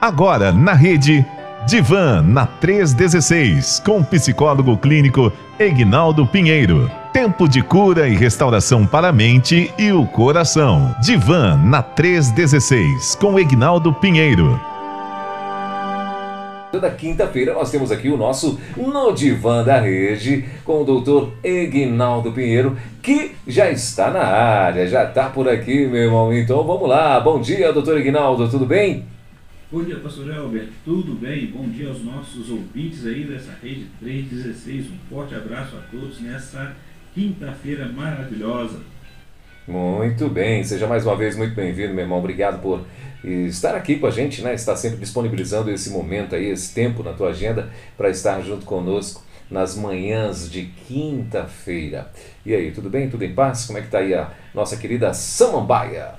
Agora na rede Divan na 316 com psicólogo clínico Egnaldo Pinheiro. Tempo de cura e restauração para a mente e o coração. Divan na 316 com Egnaldo Pinheiro. Toda quinta-feira nós temos aqui o nosso No Divã da Rede com o doutor Egnaldo Pinheiro, que já está na área, já está por aqui, meu irmão. Então vamos lá. Bom dia, doutor Egnaldo, tudo bem? Bom dia, pastor Elber. Tudo bem? Bom dia aos nossos ouvintes aí dessa rede 316. Um forte abraço a todos nessa quinta-feira maravilhosa. Muito bem, seja mais uma vez muito bem-vindo, meu irmão. Obrigado por estar aqui com a gente, né? Estar sempre disponibilizando esse momento aí, esse tempo na tua agenda para estar junto conosco nas manhãs de quinta-feira. E aí, tudo bem? Tudo em paz? Como é que tá aí a nossa querida Samambaia?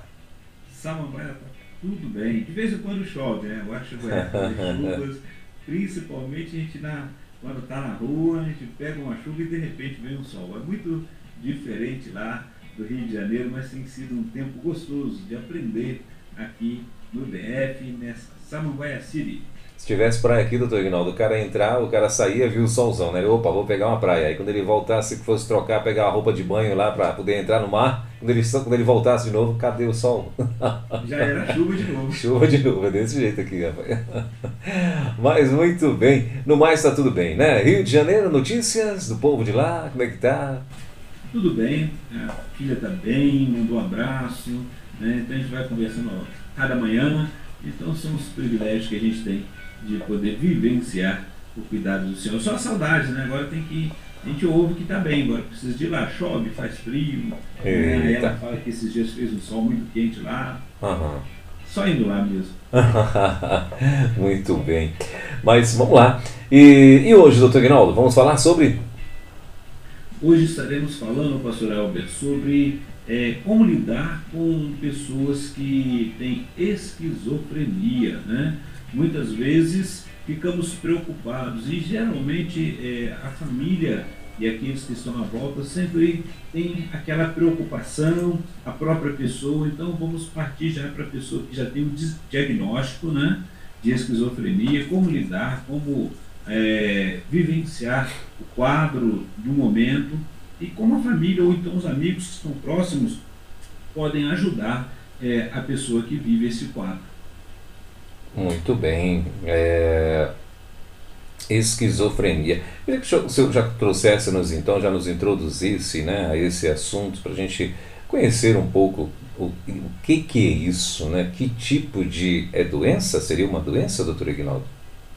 Samambaia tá tudo bem. De vez em quando chove, né? Eu acho que chuvas, principalmente a gente na, quando está na rua, a gente pega uma chuva e de repente vem um sol. É muito diferente lá do Rio de Janeiro, mas tem sido um tempo gostoso de aprender aqui no DF, nessa Samambaia City. Se tivesse praia aqui, doutor Ignaldo, o cara entrar, o cara saía, viu o solzão, né? Opa, vou pegar uma praia. Aí quando ele voltasse, que fosse trocar, pegar a roupa de banho lá para poder entrar no mar, quando ele, quando ele voltasse de novo, cadê o sol? Já era chuva de novo. chuva de novo, é desse jeito aqui, rapaz. Mas muito bem. No mais está tudo bem, né? Rio de Janeiro, notícias do povo de lá, como é que tá? Tudo bem, a filha está bem, mandou um abraço, né? Então a gente vai conversando cada manhã. Então são os privilégios que a gente tem de poder vivenciar o cuidado do Senhor. Só saudades, né? Agora tem que. A gente ouve que está bem, agora precisa de ir lá. Chove, faz frio. Né? Ela fala que esses dias fez um sol muito quente lá. Uhum. Só indo lá mesmo. muito bem. Mas vamos lá. E, e hoje, doutor Guinaldo, vamos falar sobre. Hoje estaremos falando, pastor Albert, sobre é, como lidar com pessoas que têm esquizofrenia, né? Muitas vezes ficamos preocupados. E geralmente é, a família e aqueles que estão à volta sempre tem aquela preocupação, a própria pessoa, então vamos partir já para a pessoa que já tem o diagnóstico né, de esquizofrenia, como lidar, como é, vivenciar o quadro do momento. E como a família ou então os amigos que estão próximos podem ajudar é, a pessoa que vive esse quadro. Muito bem. É... Esquizofrenia. Queria que o senhor já trouxesse-nos, então, já nos introduzisse né, a esse assunto, para a gente conhecer um pouco o, o que, que é isso, né? que tipo de é doença? Seria uma doença, doutor Ignaldo?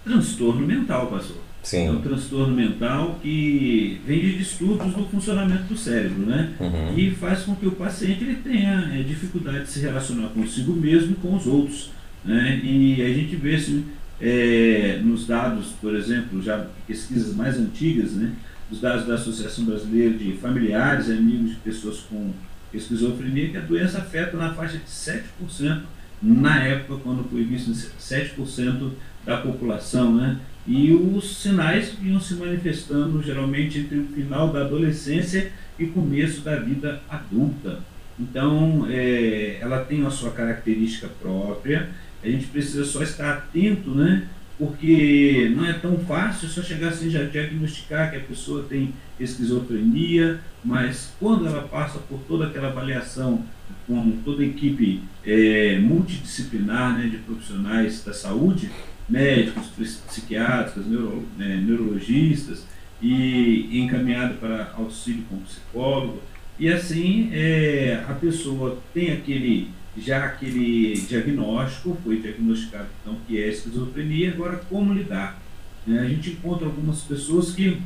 Transtorno mental, pastor. Sim. É um transtorno mental que vem de distúrbios do funcionamento do cérebro, né? Uhum. E faz com que o paciente ele tenha é, dificuldade de se relacionar consigo mesmo e com os outros. Né? E a gente vê assim, é, nos dados, por exemplo, já pesquisas mais antigas, né? os dados da Associação Brasileira de Familiares e Amigos de Pessoas com Esquizofrenia, que a doença afeta na faixa de 7%, na época quando foi visto 7% da população, né? E os sinais vinham se manifestando geralmente entre o final da adolescência e começo da vida adulta. Então, é, ela tem a sua característica própria, a gente precisa só estar atento, né? Porque não é tão fácil só chegar assim já diagnosticar que a pessoa tem esquizofrenia, mas quando ela passa por toda aquela avaliação com toda equipe é, multidisciplinar né, de profissionais da saúde, médicos, psiquiatras, neuro, né, neurologistas, e encaminhado para auxílio com psicólogo, e assim é, a pessoa tem aquele já aquele diagnóstico, foi diagnosticado então que é esquizofrenia, agora como lidar? É, a gente encontra algumas pessoas que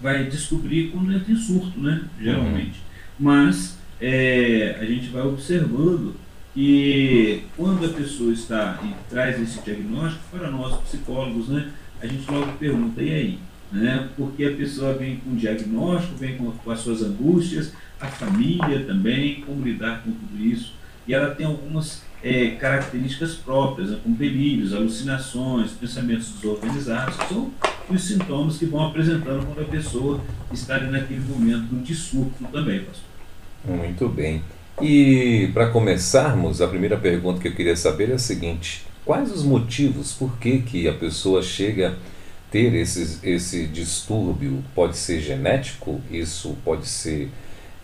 vai descobrir quando entra em surto, né? Geralmente. Uhum. Mas é, a gente vai observando que quando a pessoa está e traz esse diagnóstico para nós psicólogos, né? A gente logo pergunta, e aí? Né? Porque a pessoa vem com diagnóstico, vem com, com as suas angústias, a família também, como lidar com tudo isso e ela tem algumas é, características próprias, né, como delírios, alucinações, pensamentos desorganizados, que são os sintomas que vão apresentando quando a pessoa está ali naquele momento de surto também, pastor. Muito bem. E para começarmos, a primeira pergunta que eu queria saber é a seguinte: quais os motivos, por que, que a pessoa chega a ter esses, esse distúrbio? Pode ser genético? Isso pode ser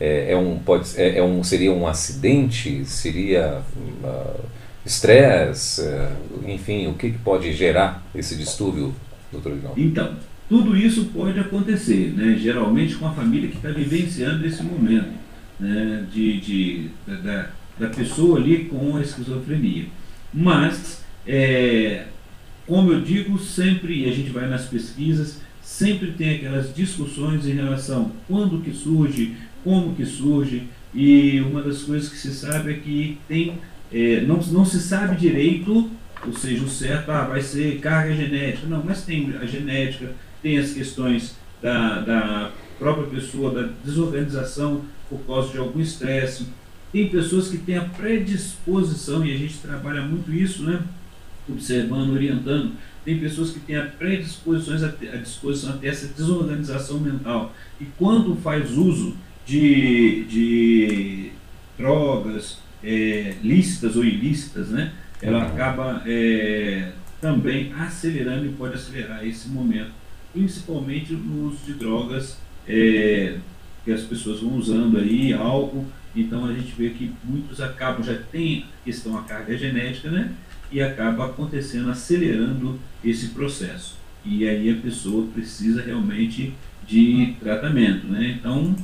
é, é um pode é, é, um seria um acidente? Seria uh, estresse? Uh, enfim, o que, que pode gerar esse distúrbio, doutor Ignaldo? Então, tudo isso pode acontecer, né? geralmente com a família que está vivenciando esse momento né? de, de, da, da pessoa ali com a esquizofrenia. Mas, é, como eu digo, sempre, e a gente vai nas pesquisas, sempre tem aquelas discussões em relação quando que surge, como que surge, e uma das coisas que se sabe é que tem, é, não, não se sabe direito, ou seja, o certo ah, vai ser carga genética, não, mas tem a genética, tem as questões da, da própria pessoa, da desorganização por causa de algum estresse. Tem pessoas que têm a predisposição, e a gente trabalha muito isso, né? observando, orientando. Tem pessoas que têm a predisposições, a, a disposição até essa desorganização mental. E quando faz uso de, de drogas é, lícitas ou ilícitas, né? ela uhum. acaba é, também acelerando e pode acelerar esse momento principalmente no uso de drogas é, que as pessoas vão usando aí, álcool. Então a gente vê que muitos acabam, já tem a questão a carga genética, né? E acaba acontecendo, acelerando esse processo. E aí a pessoa precisa realmente de tratamento, né? Então,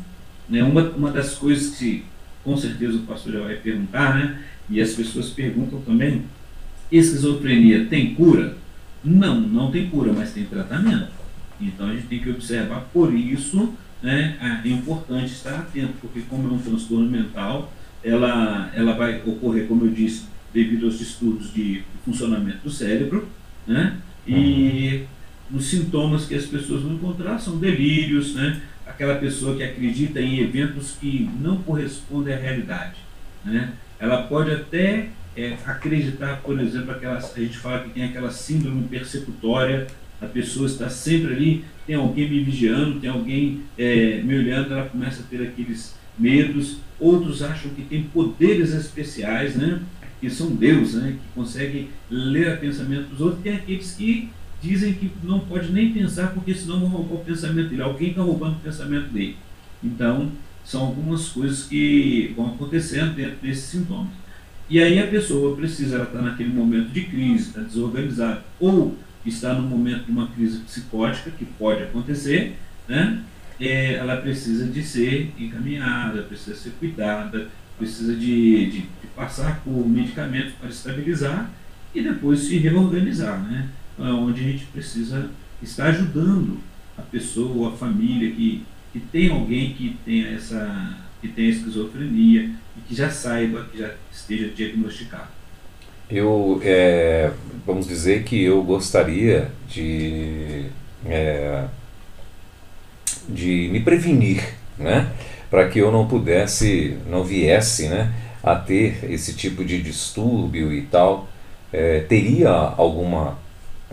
né, uma, uma das coisas que com certeza o pastor já vai perguntar, né? E as pessoas perguntam também, esquizofrenia tem cura? Não, não tem cura, mas tem tratamento. Então a gente tem que observar, por isso né, é importante estar atento, porque como é um transtorno mental, ela, ela vai ocorrer, como eu disse, devido aos distúrbios de funcionamento do cérebro, né? E os sintomas que as pessoas vão encontrar são delírios, né? Aquela pessoa que acredita em eventos que não correspondem à realidade, né? Ela pode até é, acreditar, por exemplo, aquela, a gente fala que tem aquela síndrome persecutória a pessoa está sempre ali, tem alguém me vigiando, tem alguém é, me olhando, ela começa a ter aqueles medos. Outros acham que tem poderes especiais, né? que são Deus, né? que conseguem ler o pensamento dos outros. Tem aqueles que dizem que não pode nem pensar, porque senão vão roubar o pensamento dele. Alguém está roubando o pensamento dele. Então, são algumas coisas que vão acontecendo dentro desses sintomas. E aí a pessoa precisa, ela está naquele momento de crise, está desorganizada, ou está no momento de uma crise psicótica, que pode acontecer, né? É, ela precisa de ser encaminhada, precisa ser cuidada, precisa de, de, de, passar por medicamentos para estabilizar e depois se reorganizar, né? É onde a gente precisa estar ajudando a pessoa, a família que, que tem alguém que tenha essa que tenha esquizofrenia e que já saiba, que já esteja diagnosticado. Eu, é, vamos dizer que eu gostaria de, é, de me prevenir, né? Para que eu não pudesse, não viesse, né? A ter esse tipo de distúrbio e tal. É, teria alguma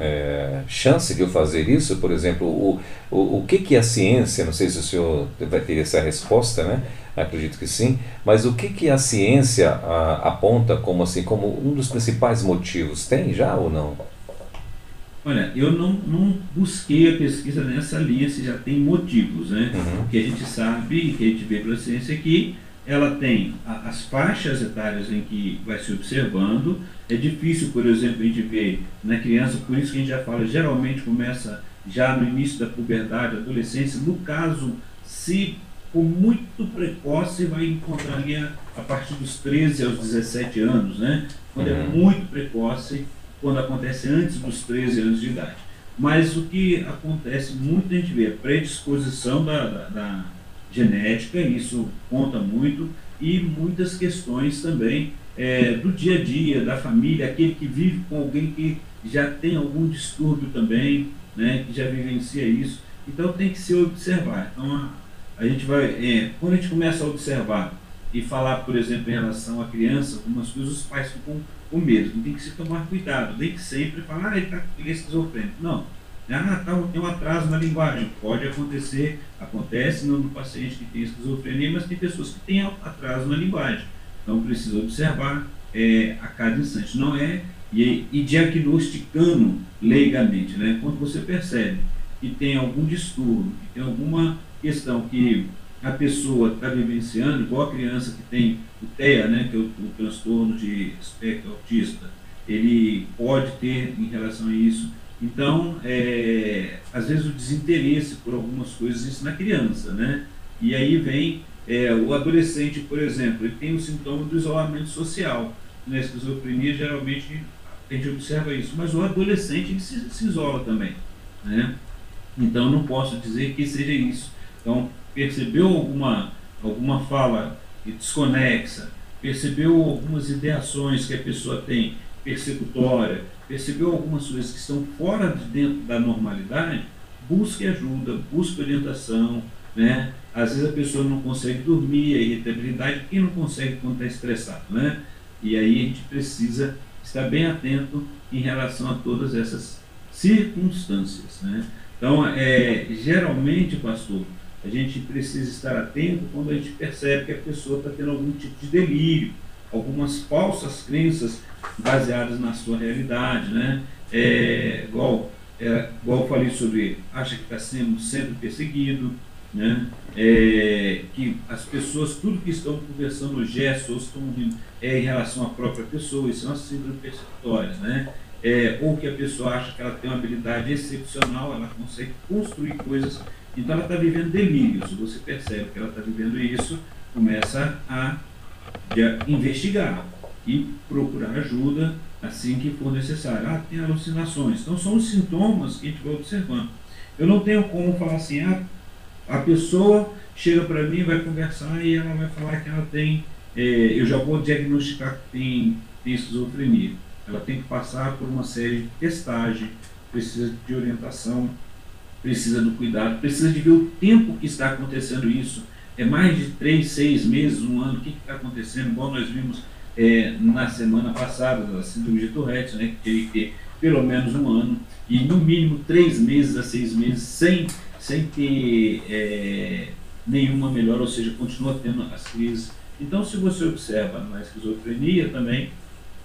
é, chance de eu fazer isso? Por exemplo, o, o, o que, que a ciência, não sei se o senhor vai ter essa resposta, né? acredito que sim, mas o que, que a ciência a, aponta como assim como um dos principais motivos? Tem já ou não? Olha, eu não, não busquei a pesquisa nessa linha se já tem motivos, né? Uhum. O que a gente sabe que a gente vê pela ciência é que ela tem a, as faixas etárias em que vai se observando. É difícil, por exemplo, a gente ver na criança, por isso que a gente já fala, geralmente começa já no início da puberdade, adolescência. No caso, se for muito precoce, vai encontrar ali a, a, partir dos 13 aos 17 anos, né? Quando é uhum. é muito precoce, quando acontece antes dos 13 anos de idade. Mas o que acontece muito, a gente vê a predisposição da, da, da genética, isso conta muito, e muitas questões também é, do dia a dia, da família, aquele que vive com alguém que já tem algum distúrbio também, né, que já vivencia isso. Então tem que se observar. Então, a gente vai, é, quando a gente começa a observar e falar, por exemplo, em relação à criança, algumas coisas os pais ficam com medo. Tem que se tomar cuidado, nem que sempre falar, ah, ele está é esquizofrênico. Não. Ah, tá, tem um atraso na linguagem. Pode acontecer, acontece no, no paciente que tem esquizofrenia, mas tem pessoas que têm atraso na linguagem. Então precisa observar é, a cada instante. Não é e, e diagnosticando leigamente. Né? Quando você percebe que tem algum distúrbio, que tem alguma questão que a pessoa está vivenciando, igual a criança que tem o TEA, né, que é o, o transtorno de espectro autista, ele pode ter em relação a isso. Então, é, às vezes o desinteresse por algumas coisas isso na criança, né? E aí vem é, o adolescente, por exemplo, ele tem o sintoma do isolamento social. Na esquizofrenia, geralmente, a gente observa isso, mas o adolescente se, se isola também, né? Então, não posso dizer que seja isso. Então, percebeu alguma, alguma fala desconexa, percebeu algumas ideações que a pessoa tem persecutória, percebeu algumas coisas que estão fora de dentro da normalidade, busque ajuda, busque orientação, né? Às vezes a pessoa não consegue dormir, a irritabilidade, quem não consegue quando está estressado, né? E aí a gente precisa estar bem atento em relação a todas essas circunstâncias, né? Então, é, geralmente, pastor, a gente precisa estar atento quando a gente percebe que a pessoa está tendo algum tipo de delírio, algumas falsas crenças baseadas na sua realidade, né? É, igual, é, igual eu falei sobre, acha que está sendo sempre perseguido, né? É, que as pessoas, tudo que estão conversando, gestos, estão é em relação à própria pessoa, isso é uma síndrome persecutória, né? É, ou que a pessoa acha que ela tem uma habilidade excepcional, ela consegue construir coisas então ela está vivendo delírios. Você percebe que ela está vivendo isso, começa a investigar e procurar ajuda assim que for necessário. Ah, tem alucinações. Então são os sintomas que a gente vai observando. Eu não tenho como falar assim, ah, a pessoa chega para mim, vai conversar e ela vai falar que ela tem, é, eu já vou diagnosticar que tem, tem esquizofrenia. Ela tem que passar por uma série de testagem, precisa de orientação precisa do cuidado, precisa de ver o tempo que está acontecendo isso. É mais de três, seis meses, um ano, o que está acontecendo? Igual nós vimos é, na semana passada, a síndrome de Tourette, né, que teve que ter pelo menos um ano, e no mínimo três meses a seis meses, sem, sem ter é, nenhuma melhora, ou seja, continua tendo as crises. Então, se você observa na esquizofrenia também,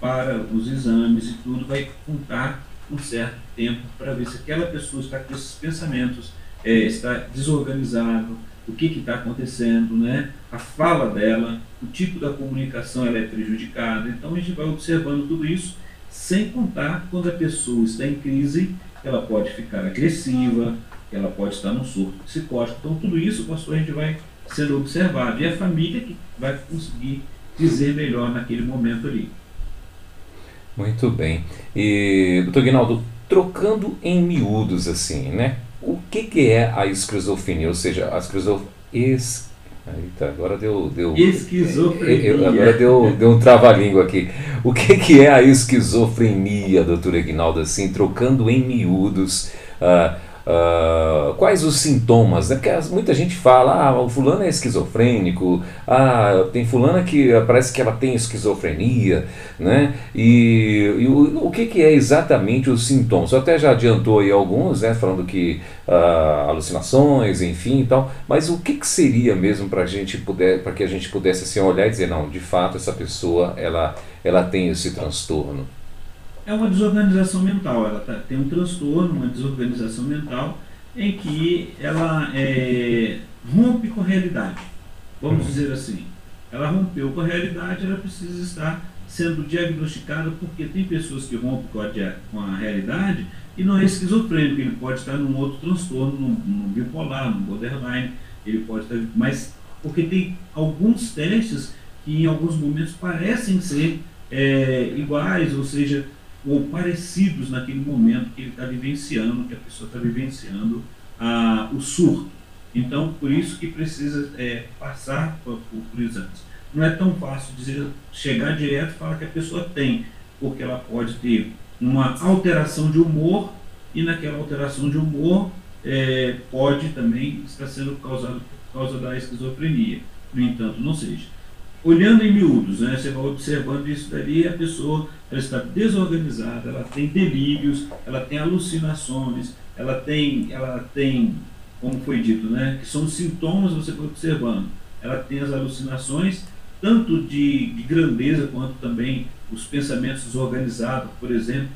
para os exames e tudo, vai contar um certo tempo para ver se aquela pessoa está com esses pensamentos, é, está desorganizado, o que está acontecendo, né? a fala dela, o tipo da comunicação ela é prejudicada. Então a gente vai observando tudo isso, sem contar quando a pessoa está em crise, ela pode ficar agressiva, ela pode estar num surto psicótico. Então tudo isso, pastor, a gente vai sendo observado. E a família que vai conseguir dizer melhor naquele momento ali. Muito bem. E, doutor Guinaldo, trocando em miúdos assim, né? O que, que é a esquizofrenia? Ou seja, a esquizofrenia... Es... Eita, agora deu... deu esquizofrenia. agora deu, deu um trava-língua aqui. O que, que é a esquizofrenia, doutor Aguinaldo, assim, trocando em miúdos... Uh, Uh, quais os sintomas, né? Porque muita gente fala, ah, o fulano é esquizofrênico, ah, tem fulana que parece que ela tem esquizofrenia, né? E, e o, o que, que é exatamente os sintomas? Você até já adiantou aí alguns, né? Falando que uh, alucinações, enfim e tal, mas o que, que seria mesmo para gente para que a gente pudesse assim olhar e dizer, não, de fato essa pessoa ela, ela tem esse transtorno? É uma desorganização mental. Ela tá, tem um transtorno, uma desorganização mental, em que ela é, rompe com a realidade. Vamos dizer assim. Ela rompeu com a realidade, ela precisa estar sendo diagnosticada, porque tem pessoas que rompem com a, com a realidade e não é esquizofrênico, ele pode estar num outro transtorno, num, num bipolar, num borderline, ele pode estar. Mas porque tem alguns testes que em alguns momentos parecem ser é, iguais, ou seja, ou parecidos naquele momento que ele está vivenciando, que a pessoa está vivenciando o surto. Então, por isso que precisa é, passar por, por, por exames. Não é tão fácil dizer, chegar direto e falar que a pessoa tem, porque ela pode ter uma alteração de humor e naquela alteração de humor é, pode também estar sendo causado por causa da esquizofrenia. No entanto, não seja olhando em miúdos, né, você vai observando isso dali, a pessoa ela está desorganizada, ela tem delírios, ela tem alucinações, ela tem, ela tem, como foi dito, né, que são sintomas você vai observando. Ela tem as alucinações, tanto de, de grandeza quanto também os pensamentos desorganizados, por exemplo,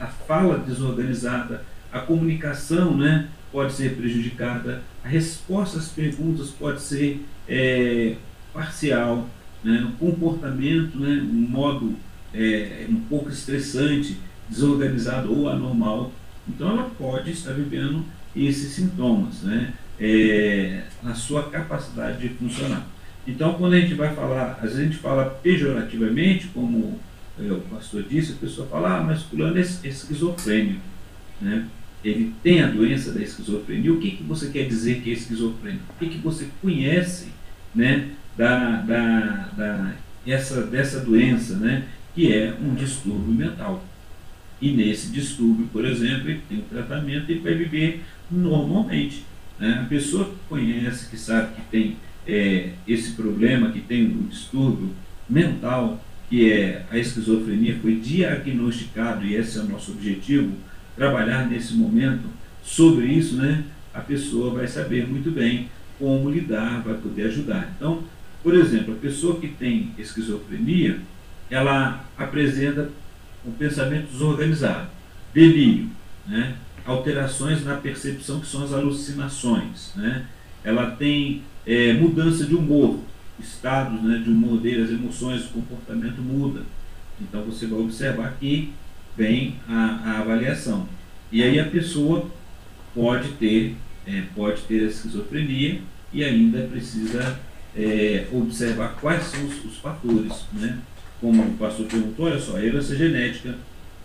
a, fala desorganizada, a comunicação né, pode ser prejudicada, a resposta às perguntas pode ser é, parcial, né, o comportamento, né, um modo é, um pouco estressante, desorganizado ou anormal. Então ela pode estar vivendo esses sintomas, né, é, na sua capacidade de funcionar. Então, quando a gente vai falar, a gente fala pejorativamente, como é, o pastor disse, a pessoa fala, ah, mas fulano é esquizofrênico. Né? Ele tem a doença da esquizofrenia. O que, que você quer dizer que é esquizofrênico? O que, que você conhece né, da, da, da, essa, dessa doença, né, que é um distúrbio mental? E nesse distúrbio, por exemplo, ele tem um tratamento e vai viver normalmente. Né? A pessoa que conhece, que sabe que tem é, esse problema, que tem o distúrbio mental, que é a esquizofrenia, foi diagnosticado, e esse é o nosso objetivo, trabalhar nesse momento sobre isso, né? A pessoa vai saber muito bem como lidar, vai poder ajudar. Então, por exemplo, a pessoa que tem esquizofrenia, ela apresenta um pensamento desorganizado, delírio, né? alterações na percepção que são as alucinações, né? ela tem é, mudança de humor, estados né, de humor dele, as emoções, o comportamento muda. Então você vai observar que vem a, a avaliação. E aí a pessoa pode ter, é, pode ter a esquizofrenia e ainda precisa é, observar quais são os, os, fatores. Né? Como o pastor perguntou, olha só, a herança genética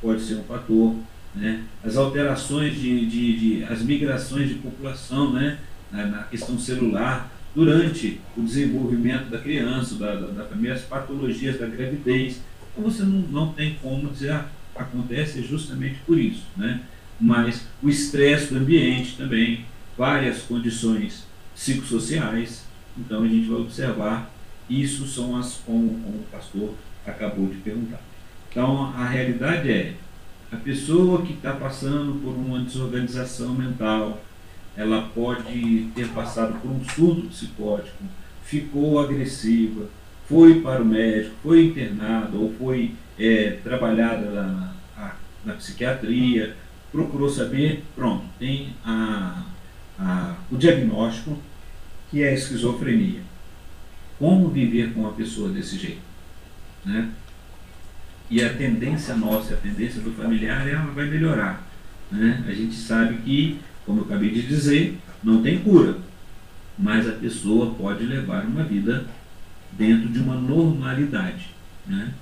pode ser um fator, né? as alterações de, de, de as migrações de população, né? na, na questão celular, durante o desenvolvimento da criança, da, da, da as patologias da gravidez. Então você não, não tem como dizer, ah, acontece justamente por isso. Né? Mas o estresse do ambiente também, várias condições psicossociais, então a gente vai observar, isso são as, como, como o pastor acabou de perguntar. Então a realidade é, a pessoa que está passando por uma desorganização mental, ela pode ter passado por um surto psicótico, ficou agressiva, foi para o médico, foi internada ou foi é, trabalhada na, na, psiquiatria, procurou saber, pronto, tem a, a, o diagnóstico que é a esquizofrenia. Como viver com uma pessoa desse jeito? Né? E a tendência nossa, a tendência do familiar, ela vai melhorar. Né? A gente sabe que como eu acabei de dizer, não tem cura, mas a pessoa pode levar uma vida dentro de uma normalidade, né?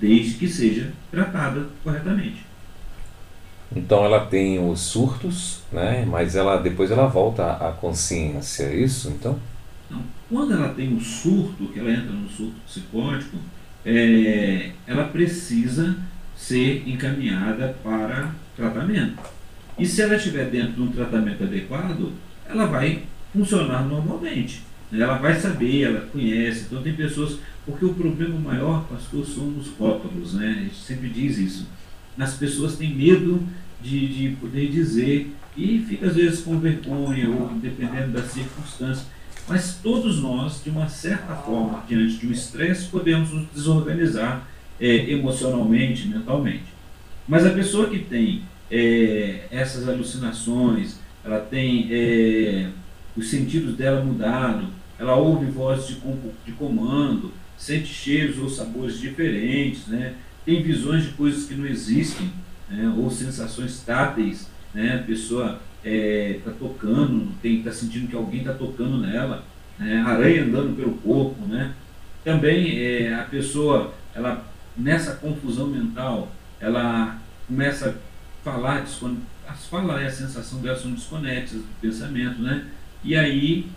desde que seja tratada corretamente. Então ela tem os surtos, né? mas ela depois ela volta à consciência, é isso então? Não. Quando ela tem um surto, que ela entra no surto psicótico, é, ela precisa ser encaminhada para tratamento. E se ela estiver dentro de um tratamento adequado, ela vai funcionar normalmente. Ela vai saber, ela conhece. Então tem pessoas. Porque o problema maior, pastor, são os rótulos, né? A gente sempre diz isso. As pessoas têm medo de, de poder dizer e fica às vezes com vergonha ou dependendo das circunstâncias. Mas todos nós, de uma certa forma, diante de um estresse, podemos nos desorganizar é, emocionalmente, mentalmente. Mas a pessoa que tem é, essas alucinações, ela tem é, os sentidos dela mudado, ela ouve vozes de, de comando, sente cheiros ou sabores diferentes, né? Tem visões de coisas que não existem, né? ou sensações táteis, né? a pessoa está é, tá tocando, está sentindo que alguém está tocando nela, né? aranha andando pelo corpo. Né? Também é, a pessoa, ela, nessa confusão mental, ela começa falar, as falas a sensação dela são desconexas do pensamento, né? E aí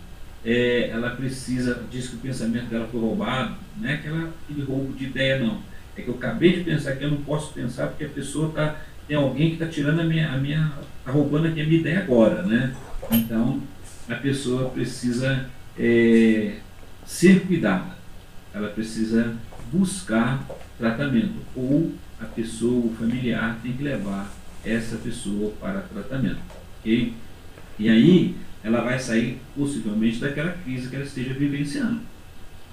é, ela precisa, diz que o pensamento dela foi roubado, não é aquele roubo de ideia, não. É que eu acabei de pensar que eu não posso pensar porque a pessoa está, tem alguém que está tirando a minha, a minha, está roubando aqui a minha ideia agora, né? Então a pessoa precisa é, ser cuidada, ela precisa buscar tratamento ou a pessoa, o familiar tem que levar essa pessoa para tratamento. ok? E aí ela vai sair possivelmente daquela crise que ela esteja vivenciando.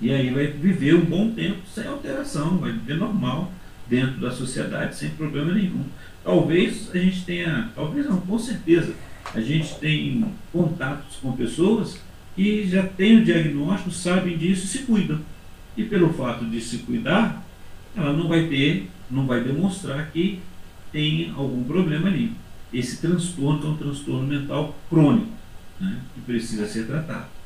E aí vai viver um bom tempo sem alteração, vai viver normal, dentro da sociedade sem problema nenhum. Talvez a gente tenha, talvez não, com certeza, a gente tem contatos com pessoas que já têm o diagnóstico, sabem disso e se cuidam. E pelo fato de se cuidar, ela não vai ter, não vai demonstrar que tem algum problema ali. Esse transtorno é um transtorno mental crônico, né, que precisa ser tratado.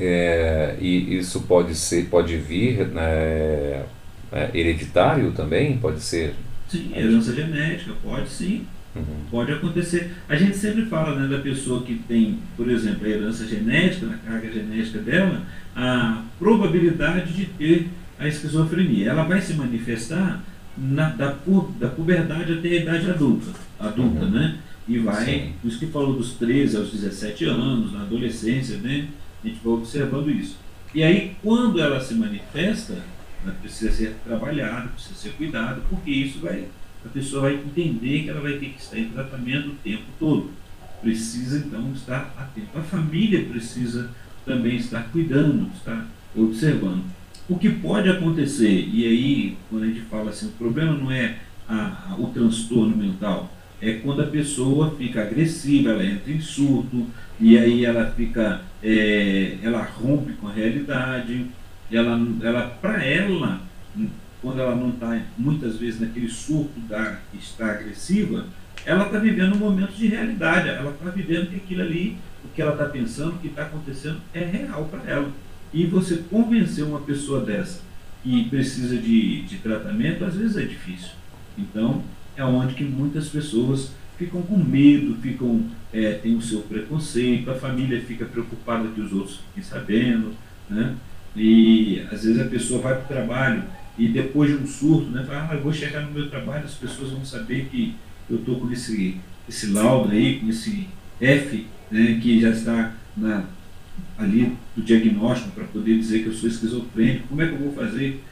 É, e isso pode ser, pode vir né, é, hereditário também, pode ser. Sim, herança genética, pode sim. Uhum. Pode acontecer. A gente sempre fala né, da pessoa que tem, por exemplo, a herança genética, na carga genética dela, a probabilidade de ter a esquizofrenia. Ela vai se manifestar na, da, da puberdade até a idade adulta, adulta uhum. né? E vai, Sim. isso que falou dos 13 aos 17 anos, na adolescência, né? A gente vai observando isso. E aí, quando ela se manifesta, ela precisa ser trabalhada, precisa ser cuidada, porque isso vai, a pessoa vai entender que ela vai ter que estar em tratamento o tempo todo. Precisa, então, estar atento. A família precisa também estar cuidando, estar observando. O que pode acontecer, e aí, quando a gente fala assim, o problema não é a, a, o transtorno mental, é quando a pessoa fica agressiva, ela entra em surto, e aí ela fica, é, ela rompe com a realidade, ela, ela para ela, quando ela não está muitas vezes naquele surto da está agressiva, ela está vivendo um momento de realidade, ela está vivendo que aquilo ali, o que ela está pensando, o que está acontecendo é real para ela. E você convencer uma pessoa dessa que precisa de, de tratamento, às vezes é difícil. Então, é onde que muitas pessoas ficam com medo, ficam é, tem o seu preconceito, a família fica preocupada que os outros fiquem sabendo, né? E às vezes a pessoa vai para o trabalho e depois de um surto, né, fala, ah, eu vou chegar no meu trabalho, as pessoas vão saber que eu estou com esse, esse laudo aí, com esse F, né, que já está na, ali do diagnóstico para poder dizer que eu sou esquizofrênico, como é que eu vou fazer?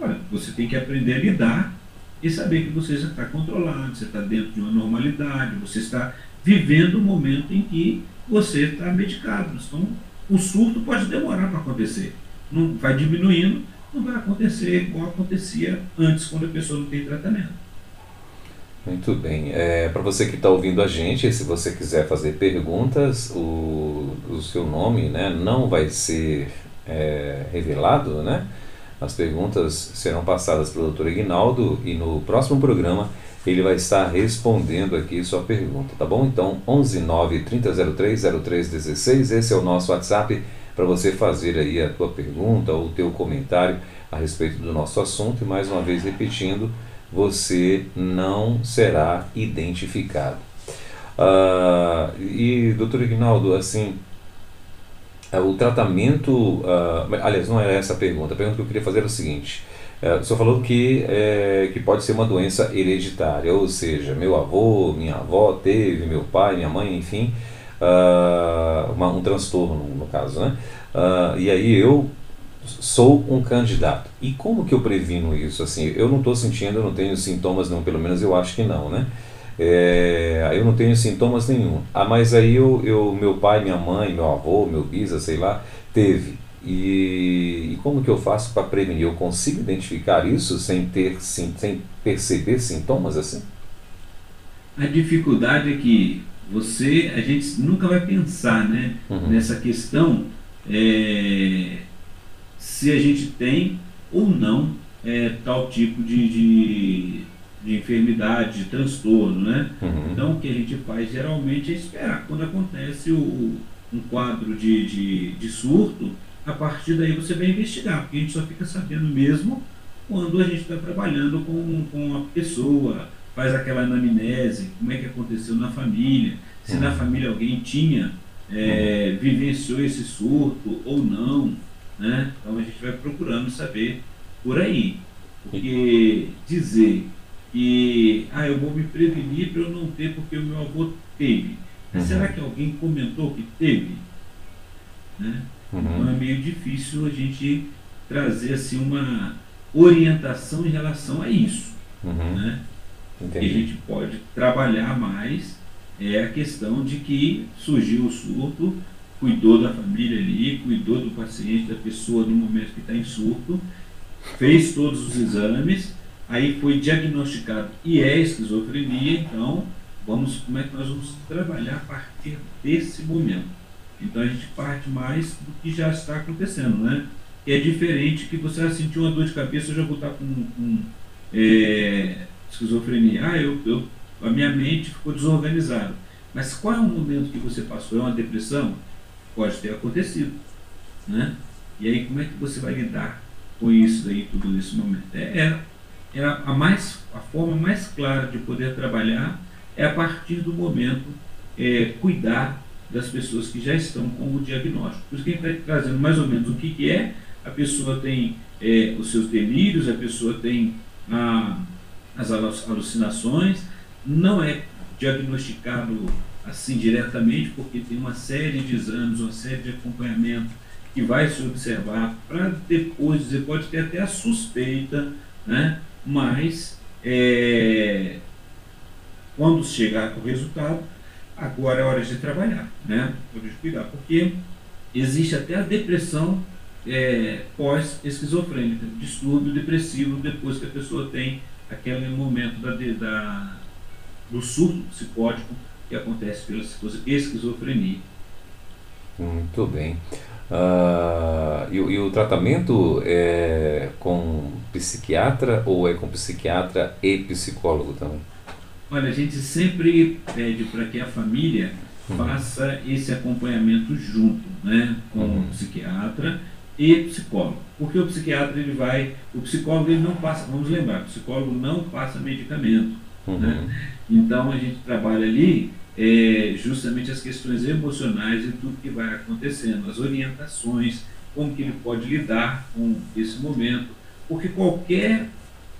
Olha, você tem que aprender a lidar e saber que você já está controlado, você está dentro de uma normalidade, você está vivendo um momento em que você está medicado. Então, o surto pode demorar para acontecer. Não vai diminuindo, não vai acontecer igual acontecia antes, quando a pessoa não tem tratamento. Muito bem. É, Para você que está ouvindo a gente, se você quiser fazer perguntas, o, o seu nome né, não vai ser é, revelado, né? As perguntas serão passadas para o doutor Ignaldo e no próximo programa ele vai estar respondendo aqui sua pergunta, tá bom? Então, 11 9 3003 0316, esse é o nosso WhatsApp para você fazer aí a tua pergunta ou o teu comentário a respeito do nosso assunto e mais uma vez repetindo, você não será identificado. Uh, e, doutor Ignaldo, assim, o tratamento. Uh, aliás, não era essa a pergunta. A pergunta que eu queria fazer era o seguinte: uh, o senhor falou que, é, que pode ser uma doença hereditária, ou seja, meu avô, minha avó teve, meu pai, minha mãe, enfim, uma, um transtorno, no caso, né? e aí eu sou um candidato. E como que eu previno isso? Assim, eu não estou sentindo, eu não tenho sintomas, não, pelo menos eu acho que não, né? É, eu não tenho sintomas nenhum. Ah, mas aí eu, eu, meu pai, minha mãe, meu avô, meu bisa, sei lá, teve. E, e como que eu faço para prevenir? Eu consigo identificar isso sem ter, sem, sem perceber sintomas assim? A dificuldade é que você, a gente nunca vai pensar, né, uhum. nessa questão. É, se a gente tem ou não é, tal tipo de, de, de, enfermidade, de transtorno, né? Uhum. Então o que a gente faz geralmente é esperar. Quando acontece o, um quadro de, de, de surto, a partir daí você vai investigar, porque a gente só fica sabendo mesmo quando a gente está trabalhando com, com a pessoa, faz aquela anamnese, como é que aconteceu na família, se uhum. na família alguém tinha, é, vivenciou esse surto ou não. Né? Então a gente vai procurando saber por aí. Porque dizer que ah, eu vou me prevenir para eu não ter porque o meu avô teve. Uhum. Será que alguém comentou que teve? Né? Uhum. Então é meio difícil a gente trazer assim uma orientação em relação a isso. Uhum. Né? E a gente pode trabalhar mais é a questão de que surgiu o surto, cuidou da família ali, cuidou do paciente, da pessoa no momento que está em surto, fez todos os exames, aí foi diagnosticado e é esquizofrenia, então vamos como é que nós vamos trabalhar a partir desse momento. Então a gente parte mais do que já está acontecendo, né? é diferente que você sentiu uma dor de cabeça, eu já vou estar com, com é, esquizofrenia. Ah, eu, eu, a minha mente ficou desorganizada. Mas qual é o momento que você passou? É uma depressão? Pode ter acontecido. Né? E aí como é que você vai lidar com isso aí, tudo nesse momento? É, é, é a, mais, a forma mais clara de poder trabalhar é a partir do momento é, cuidar das pessoas que já estão com o diagnóstico. Por isso que a gente está trazendo mais ou menos o que, que é a pessoa tem é, os seus delírios, a pessoa tem a, as alucinações, não é diagnosticado assim diretamente, porque tem uma série de exames, uma série de acompanhamento que vai se observar para depois dizer, pode ter até a suspeita, né? Mas é, quando chegar o resultado, agora é hora de trabalhar, né? Hora de cuidar, porque existe até a depressão é, pós-esquizofrênica, distúrbio depressivo depois que a pessoa tem aquele momento da, da, do surto psicótico que acontece pela esquizofrenia. Muito bem. Uh, e, e, o tratamento é com psiquiatra ou é com psiquiatra e psicólogo também? Olha, a gente sempre pede para que a família uhum. faça esse acompanhamento junto, né, com uhum. o psiquiatra e psicólogo. Porque o psiquiatra ele vai, o psicólogo ele não passa, vamos lembrar, o psicólogo não passa medicamento. Uhum. Né? Então a gente trabalha ali é, justamente as questões emocionais e tudo que vai acontecendo, as orientações, como que ele pode lidar com esse momento, porque qualquer,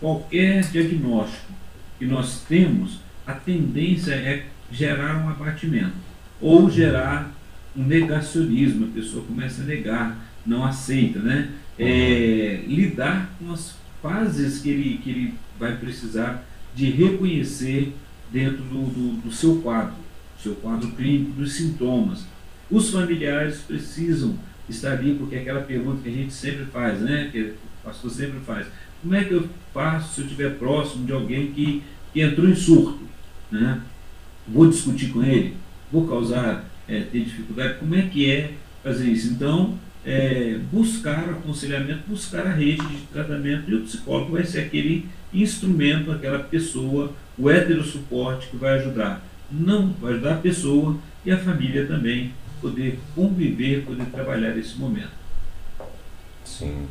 qualquer diagnóstico que nós temos, a tendência é gerar um abatimento ou gerar um negacionismo, a pessoa começa a negar não aceita, né? É, lidar com as fases que ele, que ele vai precisar de reconhecer dentro do, do, do seu quadro, seu quadro clínico, dos sintomas. Os familiares precisam estar ali, porque é aquela pergunta que a gente sempre faz, né? Que o pastor sempre faz. Como é que eu faço se eu estiver próximo de alguém que, que entrou em surto? Né? Vou discutir com ele? Vou causar, é, ter dificuldade? Como é que é fazer isso? Então, é, buscar aconselhamento, buscar a rede de tratamento e o psicólogo vai ser aquele instrumento, aquela pessoa, o hétero suporte que vai ajudar. Não, vai ajudar a pessoa e a família também poder conviver, poder trabalhar nesse momento. Sim.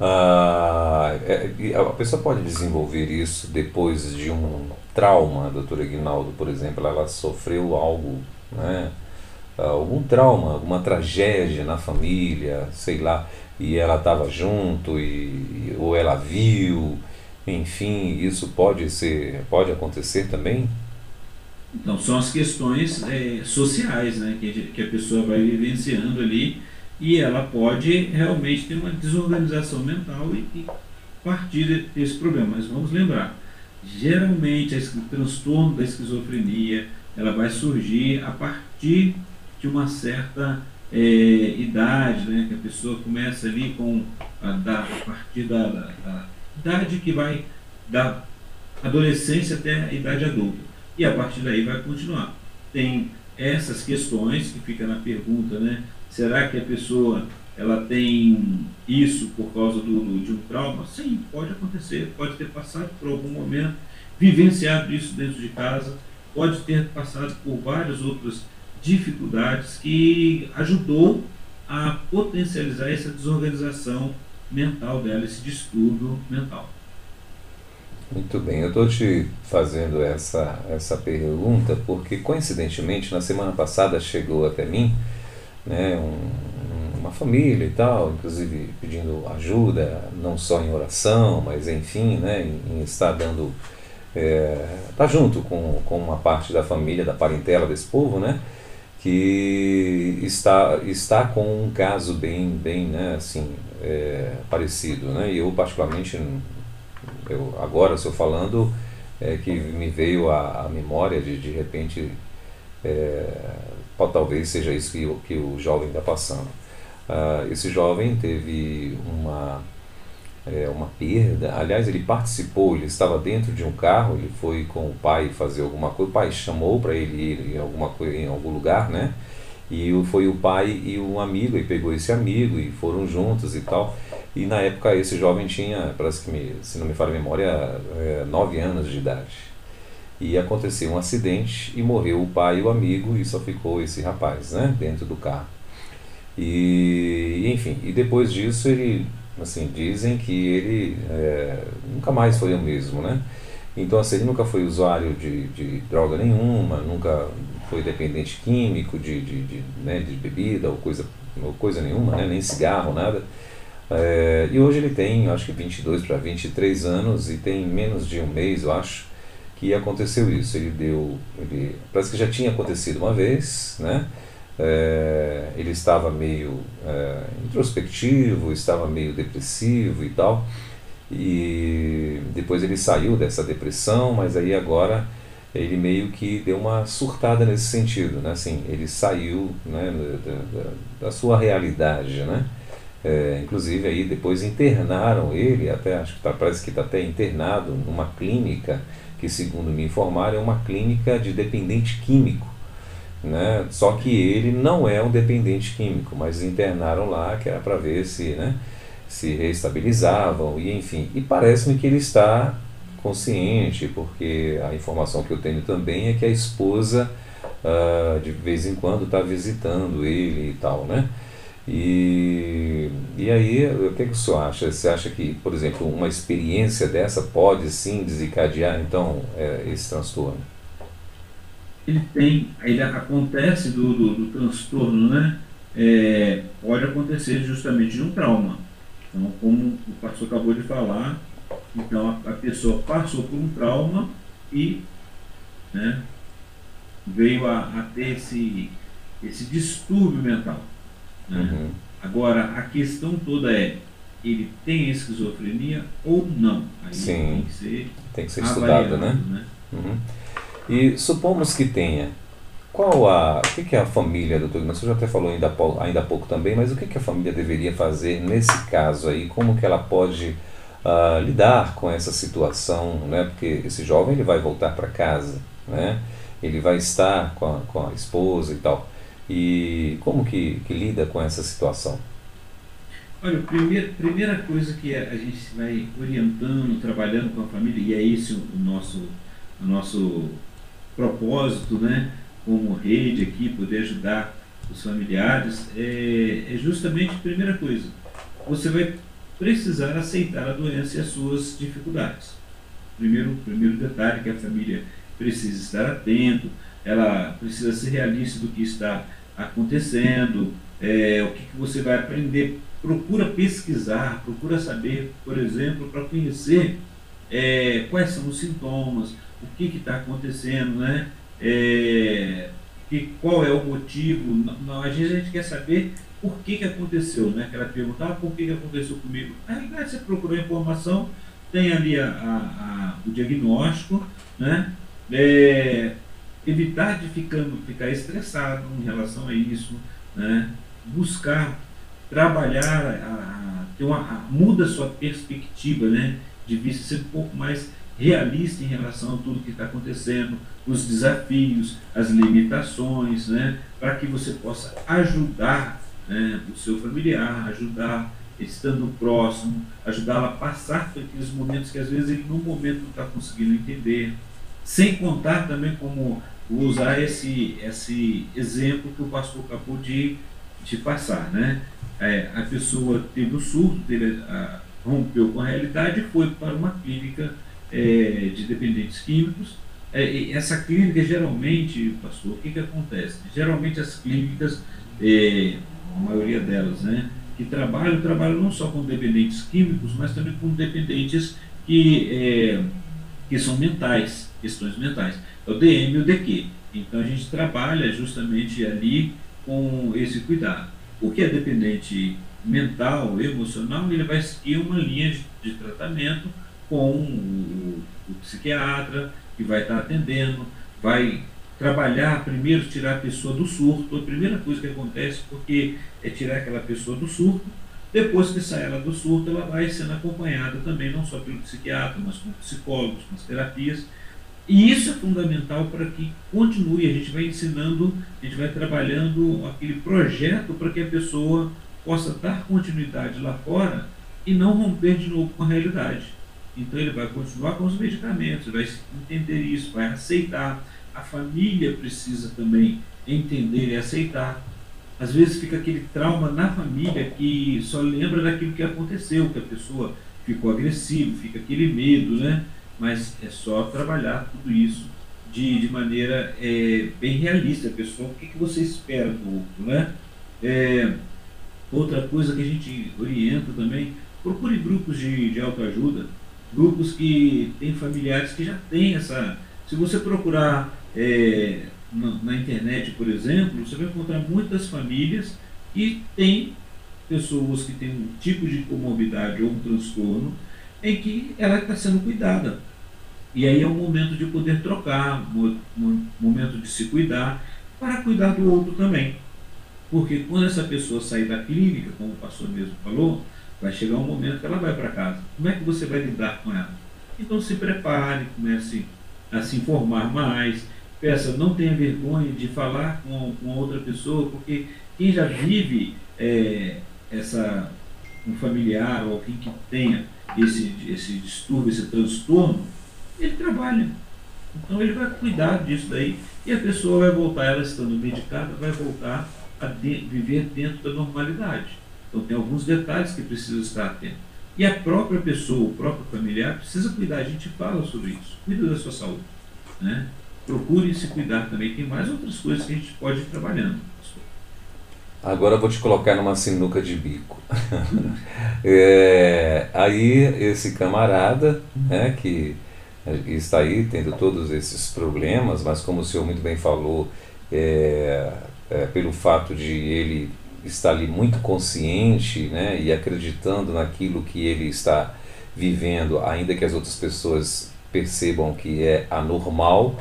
Ah, é, a pessoa pode desenvolver isso depois de um trauma, doutora Aguinaldo, por exemplo, ela sofreu algo, né? algum trauma, alguma tragédia na família, sei lá, e ela estava junto e ou ela viu, enfim, isso pode ser, pode acontecer também? Então são as questões é, sociais, né, que, que a pessoa vai vivenciando ali e ela pode realmente ter uma desorganização mental e, e partir desse problema. Mas vamos lembrar, geralmente o transtorno da esquizofrenia ela vai surgir a partir de uma certa é, idade, né, que a pessoa começa ali com a, da, a partir da, da, da, idade que vai da adolescência até a idade adulta. E a partir daí vai continuar. Tem essas questões que fica na pergunta, né? Será que a pessoa ela tem isso por causa do, de um trauma? Sim, pode acontecer, pode ter passado por algum momento, vivenciado isso dentro de casa, pode ter passado por várias outras dificuldades que ajudou a potencializar essa desorganização mental dela, esse distúrbio mental. Muito bem, eu estou te fazendo essa, essa pergunta porque, coincidentemente, na semana passada chegou até mim né, um, uma família e tal, inclusive pedindo ajuda, não só em oração, mas enfim, né, em, em estar dando. É, tá junto com, com uma parte da família, da parentela desse povo, né? que está, está com um caso bem, bem né, assim, é, parecido. Né? E eu, particularmente, eu, agora estou falando é, que me veio à, memória de, de repente, é, talvez seja isso que, que o jovem está passando. Uh, esse jovem teve uma, é, uma perda. Aliás, ele participou, ele estava dentro de um carro, ele foi com o pai fazer alguma coisa, o pai chamou para ele ir em alguma em algum lugar, né? E foi o pai e um amigo, e pegou esse amigo e foram juntos e tal. E na época esse jovem tinha, parece que me, se não me falha a memória, é, nove anos de idade. E aconteceu um acidente e morreu o pai e o amigo e só ficou esse rapaz, né, dentro do carro. E enfim, e depois disso ele Assim, dizem que ele é, nunca mais foi o mesmo, né? Então, assim, ele nunca foi usuário de, de droga nenhuma, nunca foi dependente químico de, de, de, né, de bebida ou coisa, ou coisa nenhuma, né? nem cigarro, nada. É, e hoje ele tem, acho que 22 para 23 anos e tem menos de um mês, eu acho, que aconteceu isso. Ele deu, ele, parece que já tinha acontecido uma vez, né? é, ele estava meio é, introspectivo, estava meio depressivo e tal. E depois ele saiu dessa depressão, mas aí agora ele meio que deu uma surtada nesse sentido, né? Assim, ele saiu né, da, da, da sua realidade, né? É, inclusive aí depois internaram ele, até acho que tá, parece que está até internado numa clínica que segundo me informaram é uma clínica de dependente químico né? Só que ele não é um dependente químico, mas internaram lá que era para ver se, né, se reestabilizavam e enfim. E parece-me que ele está consciente, porque a informação que eu tenho também é que a esposa uh, de vez em quando está visitando ele e tal, né? E, e aí, o que, que o senhor acha? Você acha que, por exemplo, uma experiência dessa pode sim desencadear então é, esse transtorno? ele tem, ele acontece do, do, do transtorno, né? É, pode acontecer justamente de um trauma. Então, como o pastor acabou de falar, então a, a pessoa passou por um trauma e né, veio a, a, ter esse, esse distúrbio mental. Né? Uhum. Agora, a questão toda é, ele tem esquizofrenia ou não? Aí Sim, tem que ser, tem que ser estudado, né? né? Uhum. E supomos que tenha. Qual a. O que, que a família, doutor Ignacio, já até falou ainda, ainda há pouco também, mas o que, que a família deveria fazer nesse caso aí? Como que ela pode uh, lidar com essa situação, né? Porque esse jovem ele vai voltar para casa, né? Ele vai estar com a, com a esposa e tal. E como que, que lida com essa situação? Olha, a primeira, primeira coisa que a gente vai orientando, trabalhando com a família, e é esse o nosso, o nosso propósito, né, como rede aqui, poder ajudar os familiares, é, é justamente a primeira coisa. Você vai precisar aceitar a doença e as suas dificuldades. Primeiro, primeiro detalhe que a família precisa estar atento, ela precisa ser realista do que está acontecendo, é, o que, que você vai aprender. Procura pesquisar, procura saber, por exemplo, para conhecer é, quais são os sintomas, o que está acontecendo, né? É, que, qual é o motivo. Não, às vezes a gente quer saber por que, que aconteceu, né? Aquela pergunta, ah, por que, que aconteceu comigo? Na realidade, você procurou informação, tem ali a, a, a, o diagnóstico, né? É, evitar de ficando, ficar estressado em relação a isso, né? buscar trabalhar, a, ter uma, muda a sua perspectiva né? de vista, ser um pouco mais realista em relação a tudo que está acontecendo, os desafios, as limitações, né, para que você possa ajudar né, o seu familiar, ajudar estando próximo, ajudá-lo a passar por aqueles momentos que às vezes ele no momento não está conseguindo entender, sem contar também como usar esse, esse exemplo que o pastor acabou de, de passar, né? É, a pessoa teve o surto, teve a, rompeu com a realidade e foi para uma clínica é, de dependentes químicos. É, essa clínica, geralmente, pastor, o que, que acontece? Geralmente as clínicas, é, a maioria delas, né, que trabalham, trabalham não só com dependentes químicos, mas também com dependentes que, é, que são mentais, questões mentais. O DM e o DQ. Então a gente trabalha justamente ali com esse cuidado. O que é dependente mental, emocional, ele vai seguir uma linha de, de tratamento com o, o psiquiatra que vai estar atendendo, vai trabalhar primeiro tirar a pessoa do surto, a primeira coisa que acontece porque é tirar aquela pessoa do surto, Depois que sai ela do surto, ela vai sendo acompanhada também, não só pelo psiquiatra, mas com psicólogos, com as terapias. E isso é fundamental para que continue. A gente vai ensinando, a gente vai trabalhando aquele projeto para que a pessoa possa dar continuidade lá fora e não romper de novo com a realidade. Então ele vai continuar com os medicamentos, vai entender isso, vai aceitar. A família precisa também entender e aceitar. Às vezes fica aquele trauma na família que só lembra daquilo que aconteceu, que a pessoa ficou agressiva, fica aquele medo, né? Mas é só trabalhar tudo isso de, de maneira é, bem realista. A pessoa, o que, que você espera do outro, né? É, outra coisa que a gente orienta também, procure grupos de, de autoajuda, grupos que têm familiares que já têm essa. Se você procurar é, na, na, internet, por exemplo, você vai encontrar muitas famílias que têm pessoas que têm um tipo de comorbidade ou um transtorno em que ela está sendo cuidada. E aí é o momento de poder trocar, momento de se cuidar, para cuidar do outro também. Porque quando essa pessoa sair da clínica, como o pastor mesmo falou, vai chegar um momento que ela vai para casa. Como é que você vai lidar com ela? Então se prepare, comece a se informar mais, peça, não tenha vergonha de falar com, com outra pessoa, porque quem já vive é, essa um familiar ou alguém que tenha esse, esse distúrbio, esse transtorno, ele trabalha. Então ele vai cuidar disso daí e a pessoa vai voltar, ela estando medicada, vai voltar a de, viver dentro da normalidade. Então tem alguns detalhes que precisa estar atento. E a própria pessoa, o próprio familiar, precisa cuidar. A gente fala sobre isso. Cuida da sua saúde. Né? Procure se cuidar também. Tem mais outras coisas que a gente pode ir trabalhando. Agora eu vou te colocar numa sinuca de bico. é, aí esse camarada, né, que está aí tendo todos esses problemas, mas como o senhor muito bem falou, é, é, pelo fato de ele estar ali muito consciente né, e acreditando naquilo que ele está vivendo, ainda que as outras pessoas percebam que é anormal,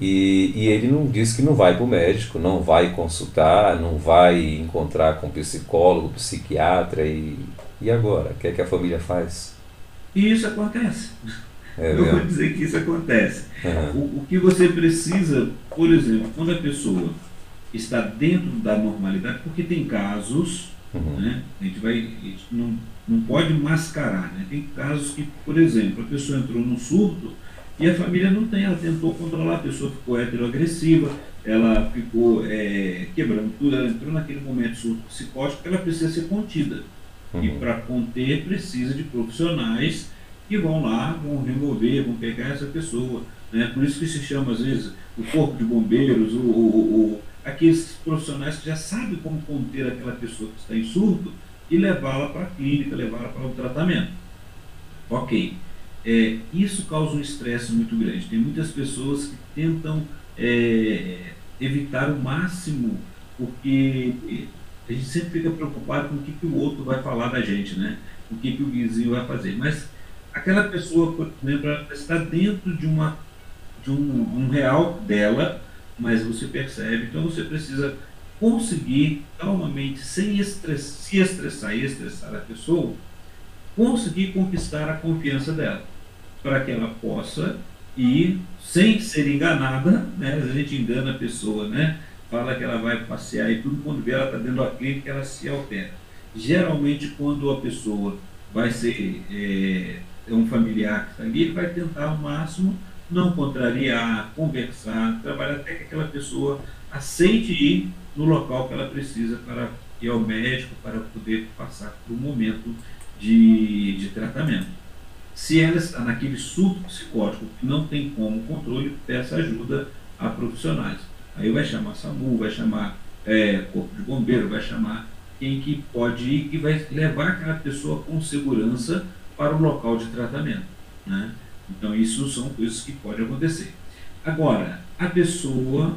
e, e ele não diz que não vai para o médico, não vai consultar, não vai encontrar com psicólogo, psiquiatra, e, e agora? O que é que a família faz? E isso acontece. É Eu vou dizer que isso acontece. Uhum. O, o que você precisa, por exemplo, quando a pessoa está dentro da normalidade, porque tem casos, uhum. né, a gente vai, a gente não, não pode mascarar, né? tem casos que, por exemplo, a pessoa entrou num surto e a família não tem, ela tentou controlar, a pessoa ficou heteroagressiva, ela ficou é, quebrando tudo, ela entrou naquele momento surto psicótico ela precisa ser contida. Uhum. E para conter precisa de profissionais que vão lá, vão remover, vão pegar essa pessoa. Né? Por isso que se chama, às vezes, o corpo de bombeiros, o, o, o aqueles profissionais que já sabem como conter aquela pessoa que está em surto e levá-la para a clínica, levá-la para o tratamento. Ok. É, isso causa um estresse muito grande. Tem muitas pessoas que tentam é, evitar o máximo, porque a gente sempre fica preocupado com o que, que o outro vai falar da gente, né? O que, que o vizinho vai fazer. Mas aquela pessoa, por exemplo, está dentro de, uma, de um, um real dela, mas você percebe. Então você precisa conseguir calmamente, sem estress, se estressar e estressar a pessoa, conseguir conquistar a confiança dela, para que ela possa ir sem ser enganada, né? A gente engana a pessoa, né? Fala que ela vai passear e tudo, quando vê ela está dentro da clínica, ela se altera. Geralmente, quando a pessoa vai ser é, é um familiar que está ali, ele vai tentar ao máximo não contrariar, conversar, trabalhar até que aquela pessoa aceite ir no local que ela precisa para ir ao médico, para poder passar por um momento de, de tratamento. Se ela está naquele surto psicótico que não tem como controle, peça ajuda a profissionais. Aí vai chamar SAMU, vai chamar é, Corpo de Bombeiro, vai chamar quem que pode ir, que vai levar aquela pessoa com segurança para o local de tratamento. Né? Então, isso são coisas que podem acontecer. Agora, a pessoa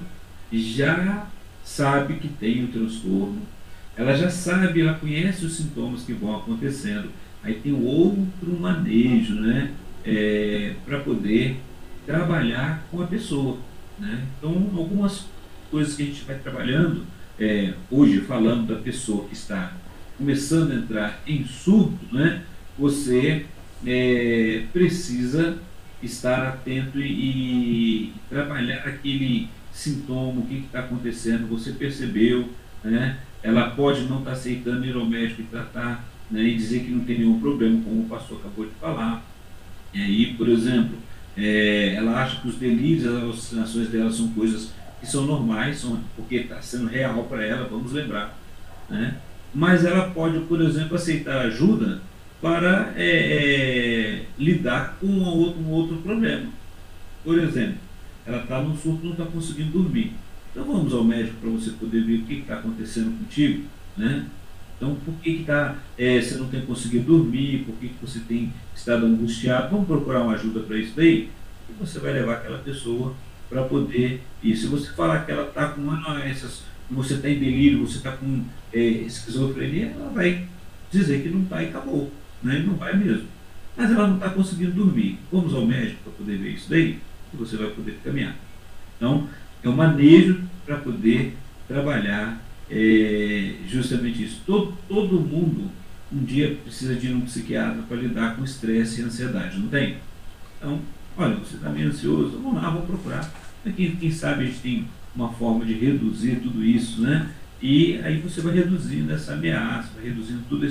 já sabe que tem o transtorno, ela já sabe, ela conhece os sintomas que vão acontecendo, aí tem outro manejo, né, é, para poder trabalhar com a pessoa, né? Então, algumas coisas que a gente vai trabalhando, é, hoje falando da pessoa que está começando a entrar em surto, né, você é, precisa estar atento e, e, trabalhar aquele sintoma, o que está acontecendo, você percebeu, né? ela pode não estar tá aceitando ir ao médico e tratar, né? e dizer que não tem nenhum problema, como o pastor acabou de falar. E aí, por exemplo, é, ela acha que os delírios, as alucinações dela são coisas que são normais, são, porque está sendo real para ela, vamos lembrar. Né? Mas ela pode, por exemplo, aceitar ajuda para é, é, lidar com um outro, um outro problema. Por exemplo, ela está no surto não está conseguindo dormir. Então vamos ao médico para você poder ver o que está acontecendo contigo, né? Então, por que, que tá, é, você não tem conseguido dormir? Por que, que você tem estado angustiado? Vamos procurar uma ajuda para isso daí? E você vai levar aquela pessoa para poder. E se você falar que ela está com uma essas, você está em delírio, você está com é, esquizofrenia, ela vai dizer que não está e acabou. Né? E não vai mesmo. Mas ela não está conseguindo dormir. Vamos ao médico para poder ver isso daí e você vai poder caminhar. Então, é um manejo para poder trabalhar é, justamente isso. Todo, todo mundo um dia precisa de um psiquiatra para lidar com estresse e ansiedade, não tem? Então, olha, você está meio ansioso, vamos lá, vamos procurar. Quem, quem sabe a gente tem uma forma de reduzir tudo isso, né? E aí você vai reduzindo essa ameaça, vai reduzindo toda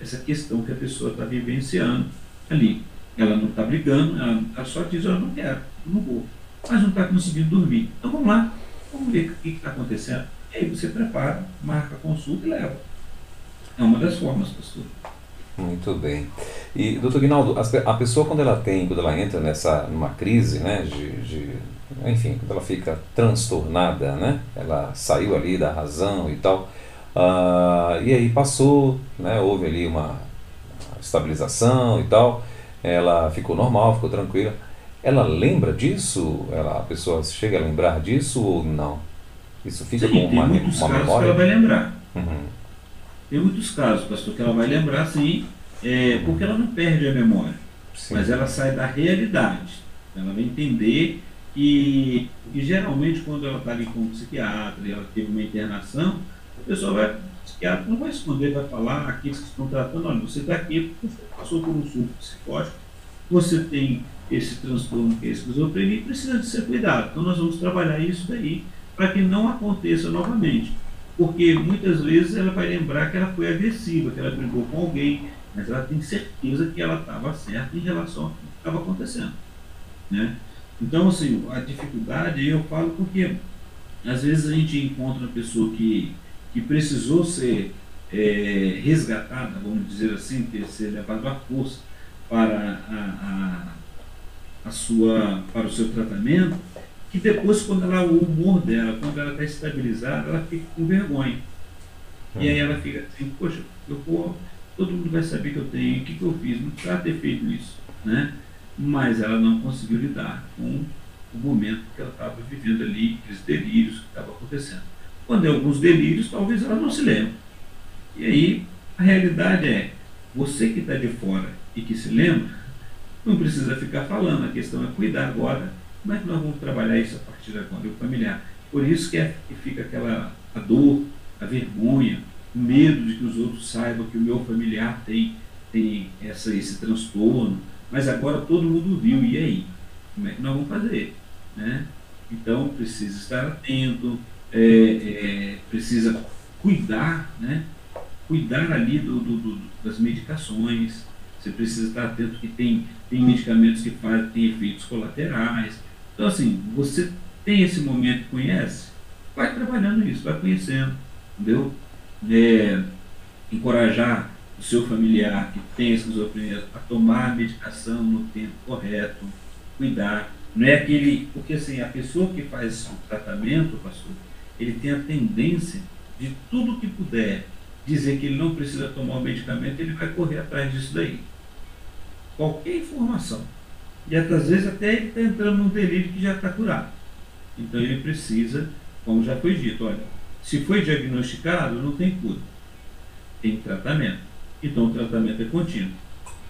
essa questão que a pessoa está vivenciando ali. Ela não está brigando, ela, ela só diz, eu não quero, não vou. Mas não está conseguindo dormir. Então vamos lá, vamos ver o que está acontecendo. E aí você prepara, marca a consulta e leva. É uma das formas, pastor. Muito bem. E, doutor Guinaldo, a pessoa quando ela tem, quando ela entra nessa, numa crise, né, de, de, enfim, quando ela fica transtornada, né, ela saiu ali da razão e tal, uh, e aí passou, né, houve ali uma estabilização e tal, ela ficou normal, ficou tranquila, ela lembra disso? Ela, a pessoa chega a lembrar disso ou não? Isso fica sim, com uma, uma memória? ela vai lembrar. Uhum. Tem muitos casos, pastor, que ela vai lembrar sim, é, porque ela não perde a memória, sim. mas ela sai da realidade. Ela vai entender que, e geralmente quando ela está ali com um psiquiatra e ela teve uma internação, a pessoa vai, psiquiatra não vai esconder, vai falar, aqueles que estão tratando, olha, você está aqui você passou por um surto psicótico, você tem esse transtorno que é esquizofrenia e precisa de ser cuidado. Então nós vamos trabalhar isso daí para que não aconteça novamente. Porque muitas vezes ela vai lembrar que ela foi agressiva, que ela brigou com alguém, mas ela tem certeza que ela estava certa em relação ao que estava acontecendo. Né? Então, assim, a dificuldade, eu falo porque às vezes a gente encontra uma pessoa que, que precisou ser é, resgatada, vamos dizer assim, ter ser levado à força para a, a, a sua, para o seu tratamento, que depois, quando ela, o humor dela, quando ela está estabilizada, ela fica com vergonha. E aí ela fica assim, poxa, eu vou, todo mundo vai saber que eu tenho, o que, que eu fiz, não precisava ter feito isso. Né? Mas ela não conseguiu lidar com o momento que ela estava vivendo ali, aqueles delírios que estavam acontecendo. Quando é alguns delírios, talvez ela não se lembre. E aí, a realidade é, você que está de fora e que se lembra, não precisa ficar falando, a questão é cuidar agora como é que nós vamos trabalhar isso a partir de agora? O familiar. Por isso que, é, que fica aquela a dor, a vergonha, o medo de que os outros saibam que o meu familiar tem, tem essa, esse transtorno. Mas agora todo mundo viu, e aí? Como é que nós vamos fazer? Né? Então precisa estar atento, é, é, precisa cuidar, né? cuidar ali do, do, do, das medicações. Você precisa estar atento que tem, tem medicamentos que fazem, efeitos colaterais. Então, assim, você tem esse momento, conhece, vai trabalhando isso, vai conhecendo, entendeu? É, encorajar o seu familiar que tem esquizofrenia a tomar a medicação no tempo correto, cuidar. Não é aquele. Porque assim, a pessoa que faz o tratamento, pastor, ele tem a tendência de tudo que puder dizer que ele não precisa tomar o medicamento, ele vai correr atrás disso daí. Qualquer informação e às vezes até ele está entrando num delírio que já está curado. Então ele precisa, como já foi dito, olha, se foi diagnosticado, não tem cura. Tem tratamento. Então o tratamento é contínuo.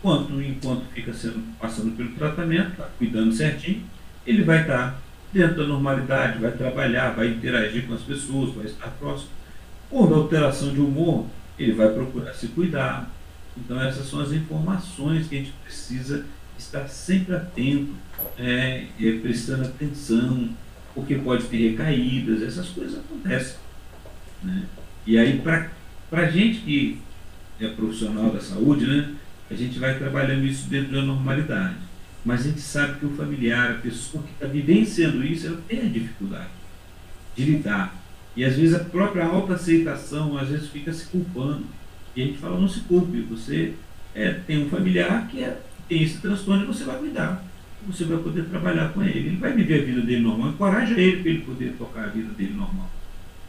Quanto, enquanto fica sendo, passando pelo tratamento, tá cuidando certinho, ele vai estar tá dentro da normalidade, vai trabalhar, vai interagir com as pessoas, vai estar próximo. Houve alteração de humor, ele vai procurar se cuidar. Então essas são as informações que a gente precisa estar sempre atento, é, é, prestando atenção, porque pode ter recaídas, essas coisas acontecem. Né? E aí, para a gente que é profissional da saúde, né, a gente vai trabalhando isso dentro da normalidade. Mas a gente sabe que o familiar, a pessoa que está vivenciando isso, ela tem a dificuldade de lidar. E às vezes a própria autoaceitação, às vezes fica se culpando. E a gente fala, não se culpe, você é, tem um familiar que é, tem esse transtorno e você vai cuidar. Você vai poder trabalhar com ele. Ele vai viver a vida dele normal. Encoraja ele para ele poder tocar a vida dele normal.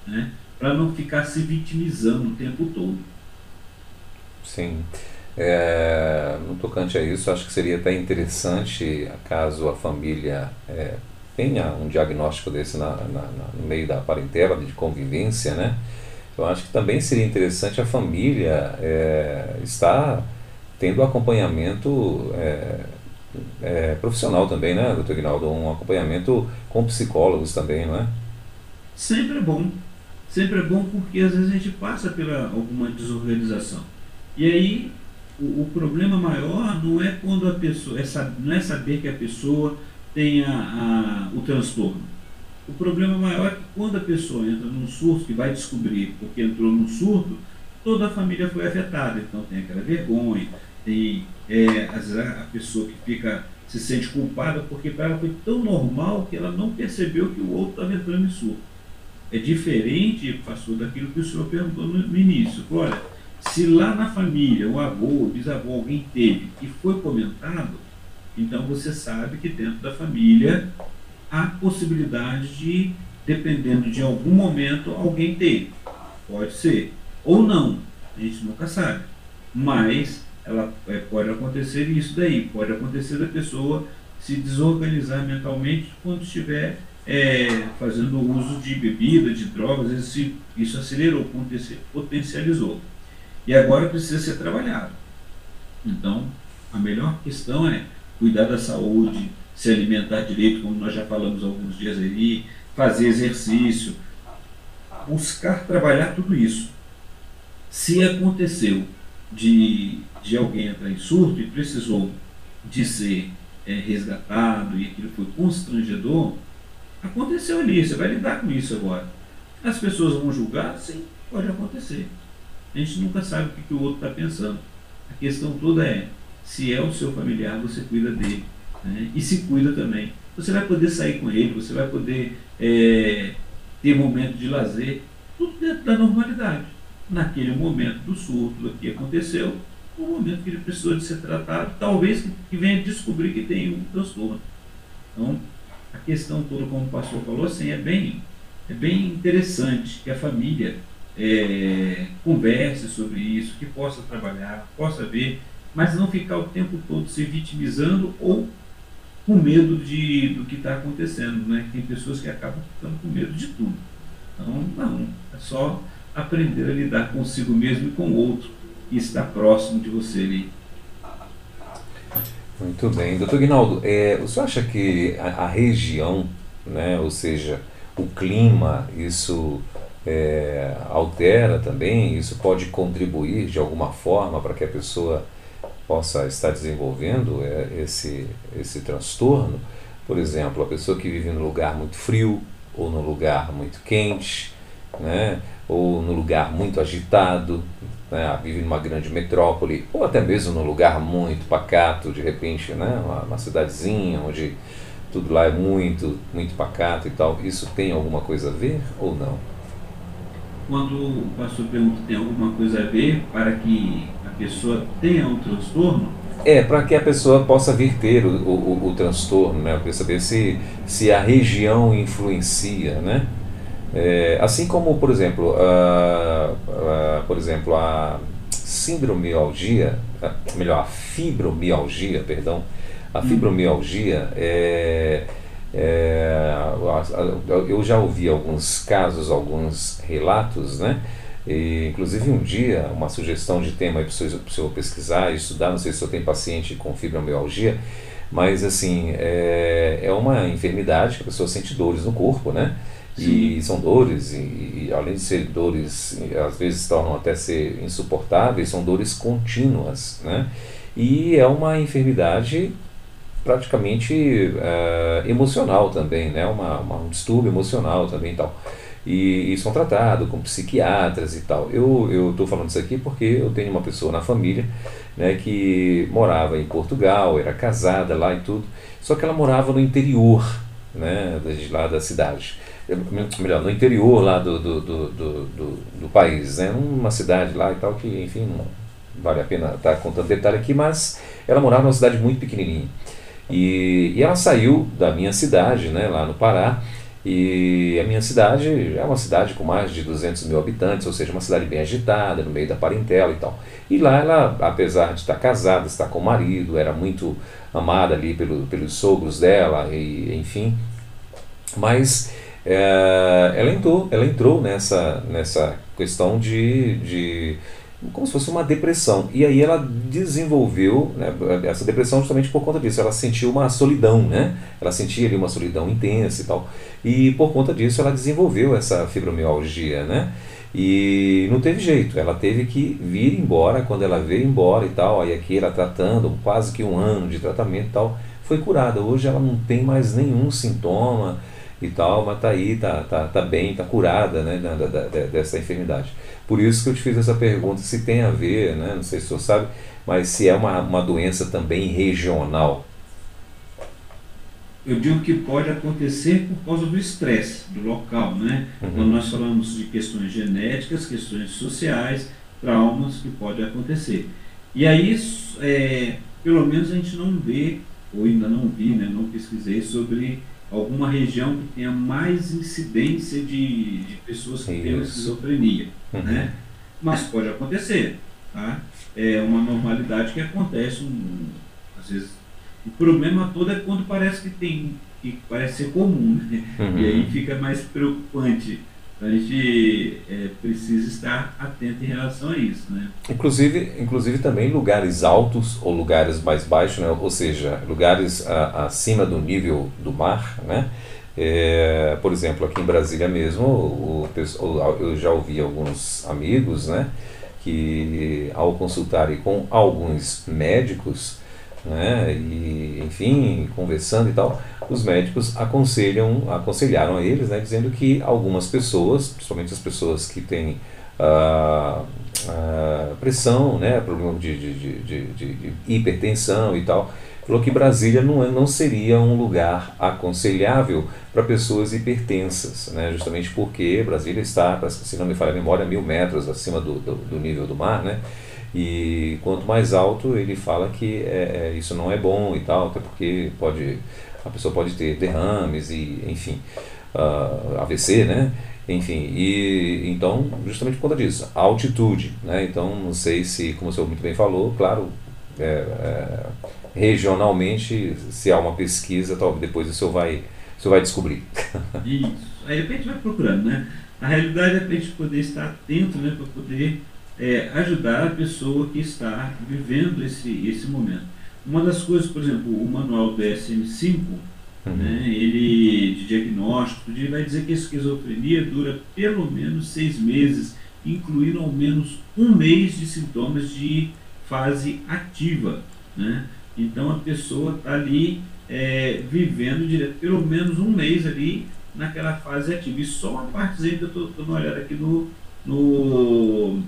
Né? Para não ficar se vitimizando o tempo todo. Sim. É, no tocante a isso, acho que seria até interessante, caso a família é, tenha um diagnóstico desse na, na, na, no meio da parentela, de convivência, né? Eu acho que também seria interessante a família é, estar tendo acompanhamento é, é, profissional também, né, doutor Ignaldo? Um acompanhamento com psicólogos também, não é? Sempre é bom. Sempre é bom porque às vezes a gente passa pela alguma desorganização. E aí o, o, problema maior não é quando a pessoa, é, não é saber que a pessoa tem a, a, o transtorno. O problema maior é que quando a pessoa entra num surto, que vai descobrir porque entrou num surto, toda a família foi afetada. Então tem aquela vergonha, tem é, às vezes a pessoa que fica se sente culpada porque para ela foi tão normal que ela não percebeu que o outro estava entrando em surto. É diferente, pastor, daquilo que o senhor perguntou no, no início. Olha, se lá na família, o avô, o bisavô, alguém teve e foi comentado, então você sabe que dentro da família há possibilidade de, dependendo de algum momento, alguém ter. Pode ser. Ou não. A gente nunca sabe. Mas ela, é, pode acontecer isso daí. Pode acontecer da pessoa se desorganizar mentalmente quando estiver é, fazendo uso de bebida, de drogas, isso, isso acelerou, potencializou. E agora precisa ser trabalhado. Então, a melhor questão é cuidar da saúde, se alimentar direito, como nós já falamos alguns dias aí, fazer exercício, buscar trabalhar tudo isso. Se aconteceu de, de alguém entrar em surto e precisou de ser é, resgatado e aquilo foi constrangedor, aconteceu ali, você vai lidar com isso agora. As pessoas vão julgar? Sim, pode acontecer. A gente nunca sabe o que, que o outro está pensando. A questão toda é, se é o seu familiar, você cuida dele. Né? E se cuida também. Você vai poder sair com ele, você vai poder é, ter momento de lazer, tudo dentro da normalidade. Naquele momento do surto, que aconteceu, o momento que ele precisou de ser tratado, talvez que venha descobrir que tem um transtorno. Então, a questão toda, como o pastor falou, assim, é bem, é bem interessante que a família é, converse sobre isso, que possa trabalhar, possa ver, mas não ficar o tempo todo se vitimizando ou com medo de, do que está acontecendo. Né? Tem pessoas que acabam ficando com medo de tudo. Então, não, é só aprender a lidar consigo mesmo e com o outro que está próximo de você ali. Muito bem. Doutor Guinaldo, é, o senhor acha que a, a região, né, ou seja, o clima, isso é, altera também, isso pode contribuir de alguma forma para que a pessoa possa estar desenvolvendo é, esse, esse transtorno. Por exemplo, a pessoa que vive num lugar muito frio ou num lugar muito quente, né, ou num lugar muito agitado, né, vive numa grande metrópole, ou até mesmo num lugar muito pacato, de repente, né, uma, uma cidadezinha onde tudo lá é muito, muito pacato e tal. Isso tem alguma coisa a ver ou não? Quando o pastor pergunta tem alguma coisa a ver para que a pessoa tenha um transtorno? É, para que a pessoa possa vir ter o, o, o transtorno, né? Para saber se, se a região influencia, né? É, assim como, por exemplo, a, a, por exemplo, a síndromialgia, melhor, a fibromialgia, perdão, a hum. fibromialgia é é, eu já ouvi alguns casos, alguns relatos, né? E, inclusive um dia, uma sugestão de tema para o senhor pesquisar e estudar, não sei se o senhor tem paciente com fibromialgia, mas assim, é, é uma enfermidade que a pessoa sente dores no corpo, né? E são dores, e, e, além de ser dores, às vezes tornam até ser insuportáveis, são dores contínuas, né? E é uma enfermidade praticamente uh, emocional também, né? Uma, uma, um distúrbio emocional também e tal. E, e são tratados com psiquiatras e tal. Eu estou falando isso aqui porque eu tenho uma pessoa na família né, que morava em Portugal, era casada lá e tudo, só que ela morava no interior né, lá da cidade. Melhor, no interior lá do, do, do, do, do país, né, numa cidade lá e tal, que enfim, não vale a pena estar contando detalhe aqui, mas ela morava numa cidade muito pequenininha. E, e ela saiu da minha cidade, né, lá no Pará, e a minha cidade é uma cidade com mais de 200 mil habitantes, ou seja, uma cidade bem agitada, no meio da parentela e tal. E lá ela, apesar de estar casada, estar com o marido, era muito amada ali pelo, pelos sogros dela, e enfim. Mas é, ela entrou, ela entrou nessa, nessa questão de, de como se fosse uma depressão. E aí ela desenvolveu né, essa depressão justamente por conta disso. Ela sentiu uma solidão, né? Ela sentia ali uma solidão intensa e tal. E por conta disso ela desenvolveu essa fibromialgia, né? E não teve jeito, ela teve que vir embora. Quando ela veio embora e tal, aí aqui ela tratando, quase que um ano de tratamento e tal, foi curada. Hoje ela não tem mais nenhum sintoma e tal, mas tá aí, tá, tá, tá bem, tá curada né, da, da, dessa enfermidade. Por isso que eu te fiz essa pergunta, se tem a ver, né, não sei se você sabe, mas se é uma, uma doença também regional. Eu digo que pode acontecer por causa do estresse do local, né? Uhum. Quando nós falamos de questões genéticas, questões sociais, traumas que podem acontecer. E aí, é, pelo menos a gente não vê, ou ainda não vi, né, não pesquisei sobre alguma região que tenha mais incidência de, de pessoas que têm esquizofrenia, uhum. né? Mas pode acontecer, tá? É uma normalidade que acontece, um, às vezes. O problema todo é quando parece que tem, que parece ser comum, né? Uhum. E aí fica mais preocupante. A gente é, precisa estar atento em relação a isso, né? Inclusive, inclusive também lugares altos ou lugares mais baixos, né? ou seja, lugares a, acima do nível do mar, né? É, por exemplo, aqui em Brasília mesmo, o, o, eu já ouvi alguns amigos, né, que ao consultarem com alguns médicos, né, e enfim, conversando e tal, os médicos aconselham, aconselharam a eles, né, dizendo que algumas pessoas, principalmente as pessoas que têm ah, ah, pressão, né, problema de, de, de, de, hipertensão e tal, falou que Brasília não, é, não seria um lugar aconselhável para pessoas hipertensas, né, justamente porque Brasília está, se não me falha a memória, mil metros acima do, do, do nível do mar, né, e quanto mais alto, ele fala que é, é, isso não é bom e tal, até porque pode, a pessoa pode ter derrames e, enfim, uh, ah, AVC, né? Enfim, e então, justamente por conta disso, a altitude, né? Então, não sei se, como o senhor muito bem falou, claro, é, é, regionalmente, se há uma pesquisa, talvez depois o senhor vai, o senhor vai descobrir. Isso, aí a gente vai procurando, né? A realidade é para a gente poder estar atento, né? Para poder é, ajudar a pessoa que está vivendo esse, esse momento. Uma das coisas, por exemplo, o manual DSM-5, uhum. né, ele de diagnóstico, ele vai dizer que a esquizofrenia dura pelo menos seis meses, incluindo ao menos um mês de sintomas de fase ativa. Né? Então a pessoa está ali é, vivendo direto, pelo menos um mês ali naquela fase ativa. E só uma partezinha que eu estou dando uma olhada aqui no, no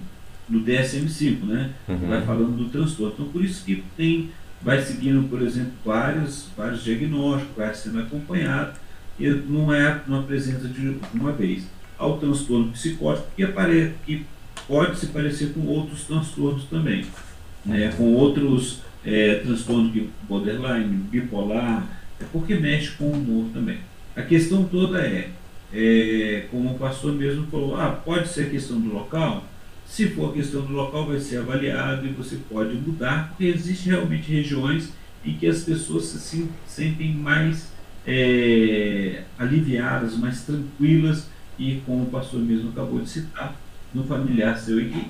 no DSM-5, né? Uhum. Vai falando do transtorno. Então, por isso que tem, vai seguindo, por exemplo, vários, vários diagnósticos, vai sendo acompanhado, e não é uma presença de uma vez. Ao transtorno psicótico, que, apare, que pode se parecer com outros transtornos também, né? com outros é, transtornos de borderline, bipolar, é porque mexe com o humor também. A questão toda é, é, como o pastor mesmo falou, ah, pode ser questão do local, se for questão do local, vai ser avaliado e você pode mudar, porque existem realmente regiões em que as pessoas se sentem mais é, aliviadas, mais tranquilas, e como o pastor mesmo acabou de citar, no familiar seu que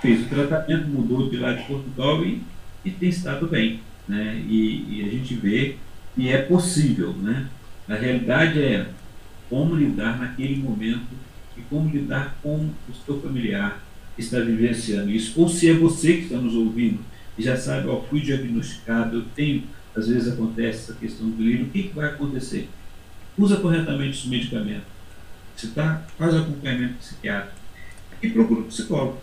fez o tratamento, mudou de lá de Portugal e, e tem estado bem. Né? E, e a gente vê que é possível. Né? A realidade é, como lidar naquele momento e como lidar com o seu familiar está vivenciando isso. Ou se é você que está nos ouvindo e já sabe, ó, fui diagnosticado, eu tenho, às vezes acontece essa questão do delírio, o que, que vai acontecer? Usa corretamente esse medicamento. Você tá, faz acompanhamento psiquiátrico e procura um psicólogo.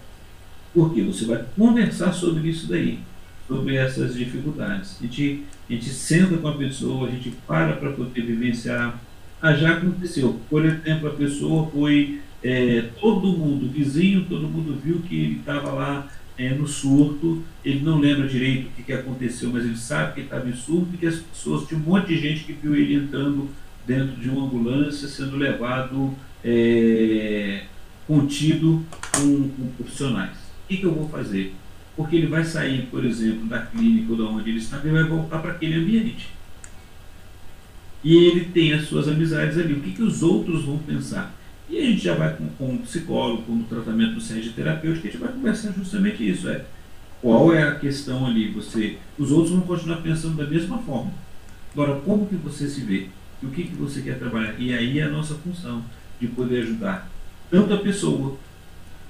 Porque você vai conversar sobre isso daí, sobre essas dificuldades. A gente, a gente senta com a pessoa, a gente para para poder vivenciar. Ah, já aconteceu. Por exemplo, a pessoa foi. É, todo mundo, vizinho, todo mundo viu que ele estava lá é, no surto, ele não lembra direito o que, que aconteceu, mas ele sabe que ele estava em surto e que as pessoas, tinha um monte de gente que viu ele entrando dentro de uma ambulância, sendo levado é, contido com, com profissionais. O que, que eu vou fazer? Porque ele vai sair, por exemplo, da clínica ou de onde ele está e vai voltar para aquele ambiente. E ele tem as suas amizades ali. O que, que os outros vão pensar? E a gente já vai com, com um psicólogo, com o tratamento do de terapêutico, a gente vai conversar justamente isso. É, qual é a questão ali? Você, os outros vão continuar pensando da mesma forma. Agora, como que você se vê? E o que, que você quer trabalhar? E aí é a nossa função de poder ajudar tanto a pessoa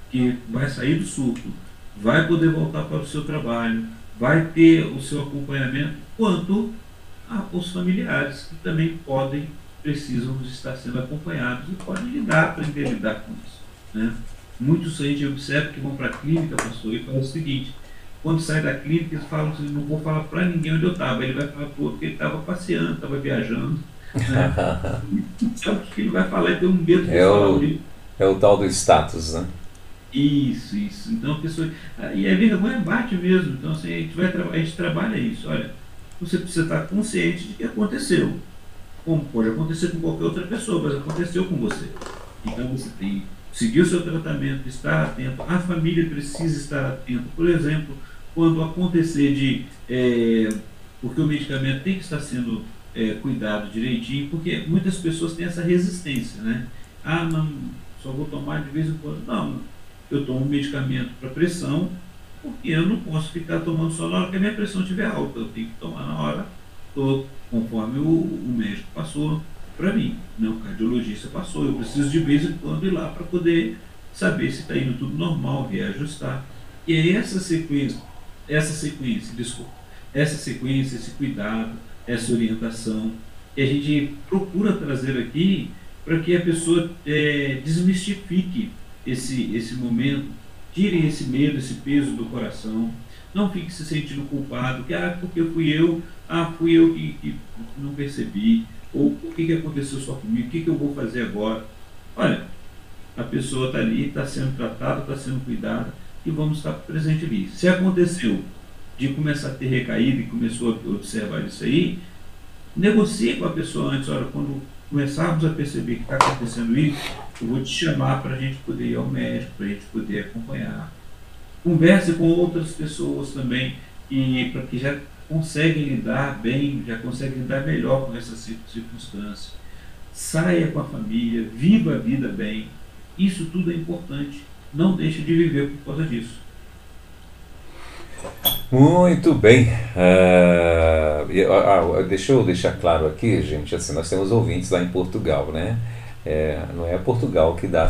que vai sair do surto, vai poder voltar para o seu trabalho, vai ter o seu acompanhamento, quanto a, os familiares que também podem, precisam estar sendo acompanhados e podem lidar, para lidar com isso. Né? Muitos a gente observa que vão para a clínica, pastor, e falam o seguinte, quando sai da clínica, eles falam assim, não vou falar para ninguém onde eu estava. Ele vai falar para o outro que ele estava passeando, estava viajando. Né? Sabe o que ele vai falar? Ele tem um medo de é falar o, É o tal do status, né? Isso, isso. Então a pessoa. E a vergonha bate mesmo. Então assim, a, gente vai, a gente trabalha isso. Olha, você precisa estar consciente de que aconteceu. Como pode acontecer com qualquer outra pessoa, mas aconteceu com você. Então você tem que seguir o seu tratamento, estar atento. A família precisa estar atenta. Por exemplo, quando acontecer de. É, porque o medicamento tem que estar sendo é, cuidado direitinho, porque muitas pessoas têm essa resistência, né? Ah, não, só vou tomar de vez em quando. Não, eu tomo medicamento para pressão, porque eu não posso ficar tomando só na hora que a minha pressão estiver alta. Eu tenho que tomar na hora, tô, conforme o, o médico passou para mim, né? o cardiologista passou. Eu preciso de vez em quando ir lá para poder saber se está indo tudo normal, reajustar. E é essa sequência, essa sequência, desculpa, essa sequência, esse cuidado, essa orientação, que a gente procura trazer aqui para que a pessoa é, desmistifique esse, esse momento, tire esse medo, esse peso do coração, não fique se sentindo culpado, que ah, porque fui eu, ah, fui eu que, que não percebi, ou o que, que aconteceu só comigo, o que, que eu vou fazer agora? Olha, a pessoa está ali, está sendo tratada, está sendo cuidada, e vamos estar presente ali. Se aconteceu de começar a ter recaída e começou a observar isso aí, negocie com a pessoa antes, olha, quando começarmos a perceber que está acontecendo isso, eu vou te chamar para a gente poder ir ao médico, para a gente poder acompanhar. Converse com outras pessoas também, para que já conseguem lidar bem, já conseguem lidar melhor com essas circunstâncias. Saia com a família, viva a vida bem. Isso tudo é importante. Não deixe de viver por causa disso. Muito bem. Uh, deixa eu deixar claro aqui, gente, assim, nós temos ouvintes lá em Portugal, né? É, não é Portugal que dá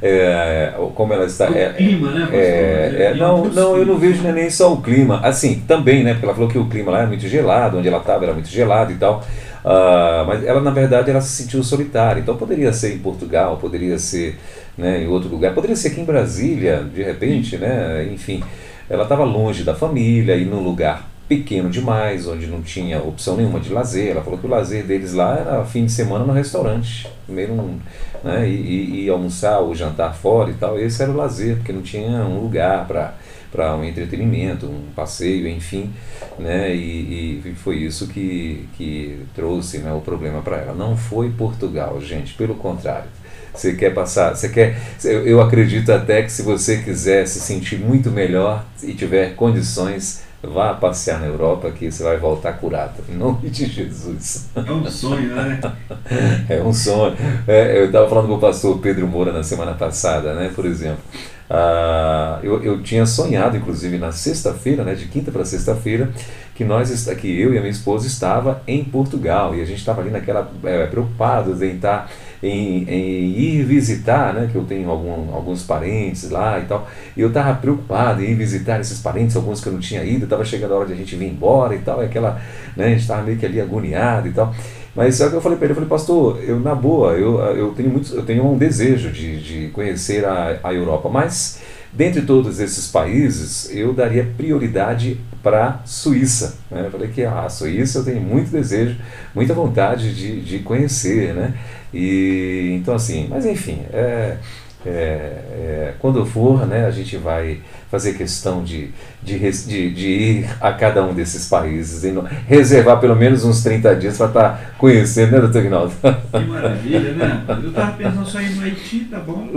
é, como ela está o clima né é, é, não não eu não vejo nem só o clima. Assim também né porque ela falou que o clima lá é muito gelado onde ela estava era muito gelado e tal. Uh, mas ela na verdade ela se sentiu solitária. Então poderia ser em Portugal poderia ser né, em outro lugar. Poderia ser aqui em Brasília de repente né enfim. Ela estava longe da família e num lugar pequeno demais, onde não tinha opção nenhuma de lazer. Ela falou que o lazer deles lá era fim de semana no restaurante, meio um, né, e, e, almoçar ou jantar fora e tal. Esse era o lazer, porque não tinha um lugar para para um entretenimento, um passeio, enfim, né? E, e, foi isso que, que trouxe né, o problema para ela. Não foi Portugal, gente, pelo contrário. Você quer passar, você quer. Eu acredito até que se você quiser se sentir muito melhor e tiver condições, Vá passear na Europa que você vai voltar curado, em nome de Jesus. É um sonho, né? É um sonho. É, eu estava falando com o pastor Pedro Moura na semana passada, né? Por exemplo, ah, eu, eu tinha sonhado, inclusive, na sexta-feira, né, de quinta para sexta-feira, que nós que eu e a minha esposa estava em Portugal e a gente estava ali naquela é, preocupados em estar em, em, ir visitar, né, que eu tenho algum, alguns parentes lá e tal, e eu estava preocupado em ir visitar esses parentes, alguns que eu não tinha ido, estava chegando a hora de a gente vir embora e tal, e aquela, né, a gente estava meio que ali agoniado e tal. Mas é o que eu falei para ele, eu falei, pastor, eu na boa, eu, eu tenho muito, eu tenho um desejo de, de conhecer a, a Europa, mas dentre todos esses países, eu daria prioridade para a Suíça. Né? Eu falei que a Suíça eu tenho muito desejo, muita vontade de, de conhecer, né? E então assim, mas enfim, é, é, é, quando for, né, a gente vai fazer questão de, de, de, de ir a cada um desses países, e reservar pelo menos uns 30 dias para estar tá conhecendo, né, doutor Rinaldo? Que maravilha, né? Eu estava pensando só ir no Haiti, tá bom?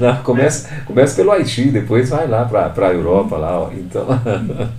Não, começa, começa pelo Haiti, depois vai lá para a Europa, lá, ó, então...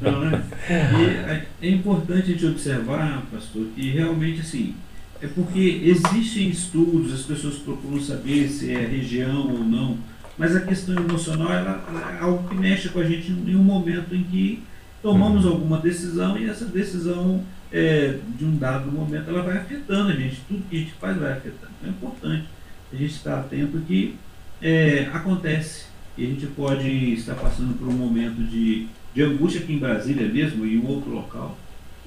Não, né? E é, é importante a gente observar, pastor, que realmente, assim, é porque existem estudos, as pessoas procuram saber se é região ou não, mas a questão emocional ela, ela é algo que mexe com a gente em um momento em que tomamos uhum. alguma decisão e essa decisão é, de um dado momento ela vai afetando a gente, tudo que a gente faz vai afetando. Então é importante a gente estar atento que é, acontece e a gente pode estar passando por um momento de, de angústia aqui em Brasília mesmo, em um outro local,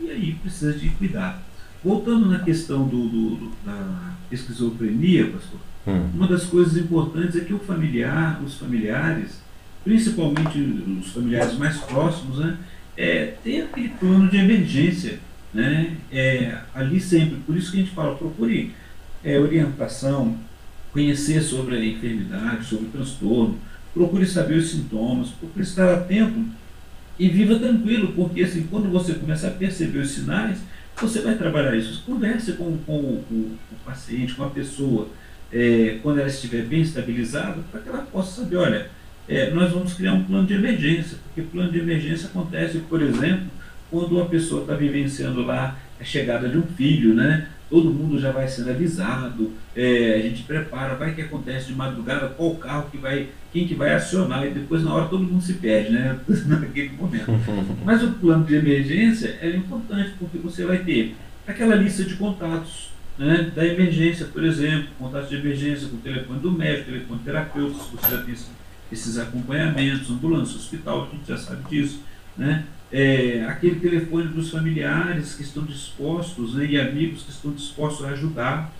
e aí precisa de cuidado. Voltando na questão do, do, da esquizofrenia, pastor, hum. uma das coisas importantes é que o familiar, os familiares, principalmente os familiares mais próximos, né, é, tem aquele plano de emergência, né, é, ali sempre. Por isso que a gente fala, procure é, orientação, conhecer sobre a enfermidade, sobre o transtorno, procure saber os sintomas, procure estar atento e viva tranquilo, porque assim, quando você começar a perceber os sinais, você vai trabalhar isso. Converse com, com, com o paciente, com a pessoa, é, quando ela estiver bem estabilizada, para que ela possa saber, olha, é, nós vamos criar um plano de emergência, porque plano de emergência acontece, por exemplo, quando uma pessoa está vivenciando lá a chegada de um filho, né? Todo mundo já vai sendo avisado, é, a gente prepara, vai que acontece de madrugada, qual carro que vai, quem que vai acionar, e depois na hora todo mundo se perde, né? Naquele momento. Mas o plano de emergência é importante, porque você vai ter aquela lista de contatos né, da emergência, por exemplo, contatos de emergência com o telefone do médico, telefone terapeuta, se você já tem esses acompanhamentos, ambulância, hospital, a gente já sabe disso, né? É, aquele telefone dos familiares que estão dispostos né, e amigos que estão dispostos a ajudar.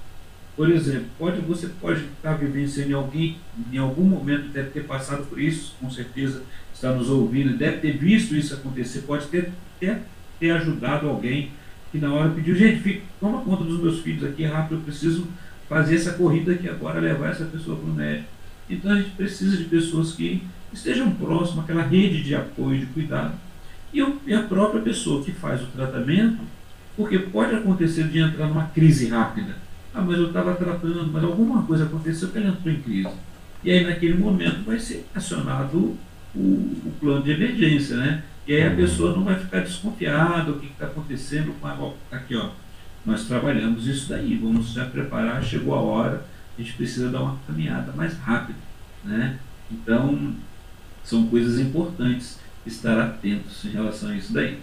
Por exemplo, pode, você pode estar vivenciando em alguém, em algum momento deve ter passado por isso, com certeza está nos ouvindo, deve ter visto isso acontecer, pode ter, ter, ter ajudado alguém que na hora pediu, gente, fica, toma conta dos meus filhos aqui rápido, eu preciso fazer essa corrida aqui agora, levar essa pessoa para o médico. Então a gente precisa de pessoas que estejam próximas, aquela rede de apoio, de cuidado, e a própria pessoa que faz o tratamento, porque pode acontecer de entrar numa crise rápida. Ah, mas eu estava tratando, mas alguma coisa aconteceu que ele entrou em crise. E aí, naquele momento, vai ser acionado o, o plano de emergência, né? E aí a pessoa não vai ficar desconfiada, o que está acontecendo com a. Aqui, ó. Nós trabalhamos isso daí, vamos já preparar, chegou a hora, a gente precisa dar uma caminhada mais rápida, né? Então, são coisas importantes estar atentos em relação a isso daí.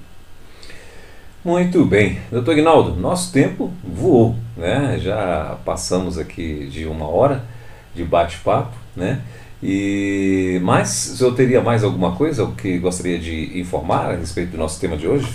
Muito bem. Doutor Ignaldo, nosso tempo voou, né? Já passamos aqui de uma hora de bate-papo, né? E mas o senhor teria mais alguma coisa que gostaria de informar a respeito do nosso tema de hoje?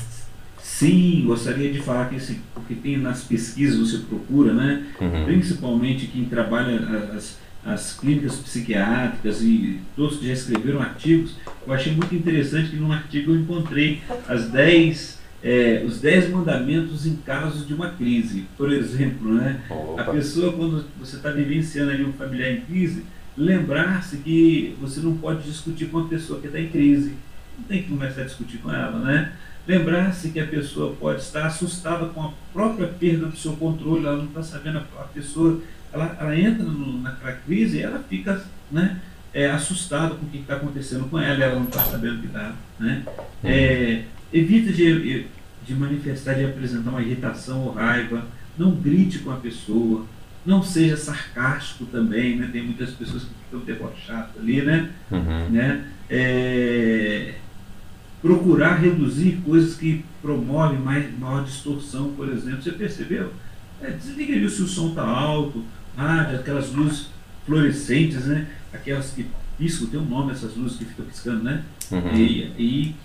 Sim, gostaria de falar que esse, porque tem nas pesquisas você procura, né? Uhum. Principalmente quem trabalha as, as clínicas psiquiátricas e todos que já escreveram artigos, eu achei muito interessante que num artigo eu encontrei as 10, é, os 10 mandamentos em casos de uma crise. Por exemplo, né, a pessoa, quando você está vivenciando ali um familiar em crise, lembrar-se que você não pode discutir com a pessoa que está em crise. Não tem que começar a discutir com ela, né? Lembrar-se que a pessoa pode estar assustada com a própria perda do seu controle, ela não está sabendo, a pessoa ela, ela entra no, naquela crise e ela fica né, é, assustada com o que está acontecendo com ela, ela não está sabendo o que está. Né? É, evita de, de manifestar, de apresentar uma irritação ou raiva, não grite com a pessoa, não seja sarcástico também, né? Tem muitas pessoas que ficam debochadas ali, né? Uhum. né? É, procurar reduzir coisas que promovem mais, maior distorção, por exemplo. Você percebeu? É, desliga ali se o som está alto, rádio, aquelas luzes fluorescentes, né? Aquelas que piscam, tem um nome essas luzes que ficam piscando, né? Uhum. E, e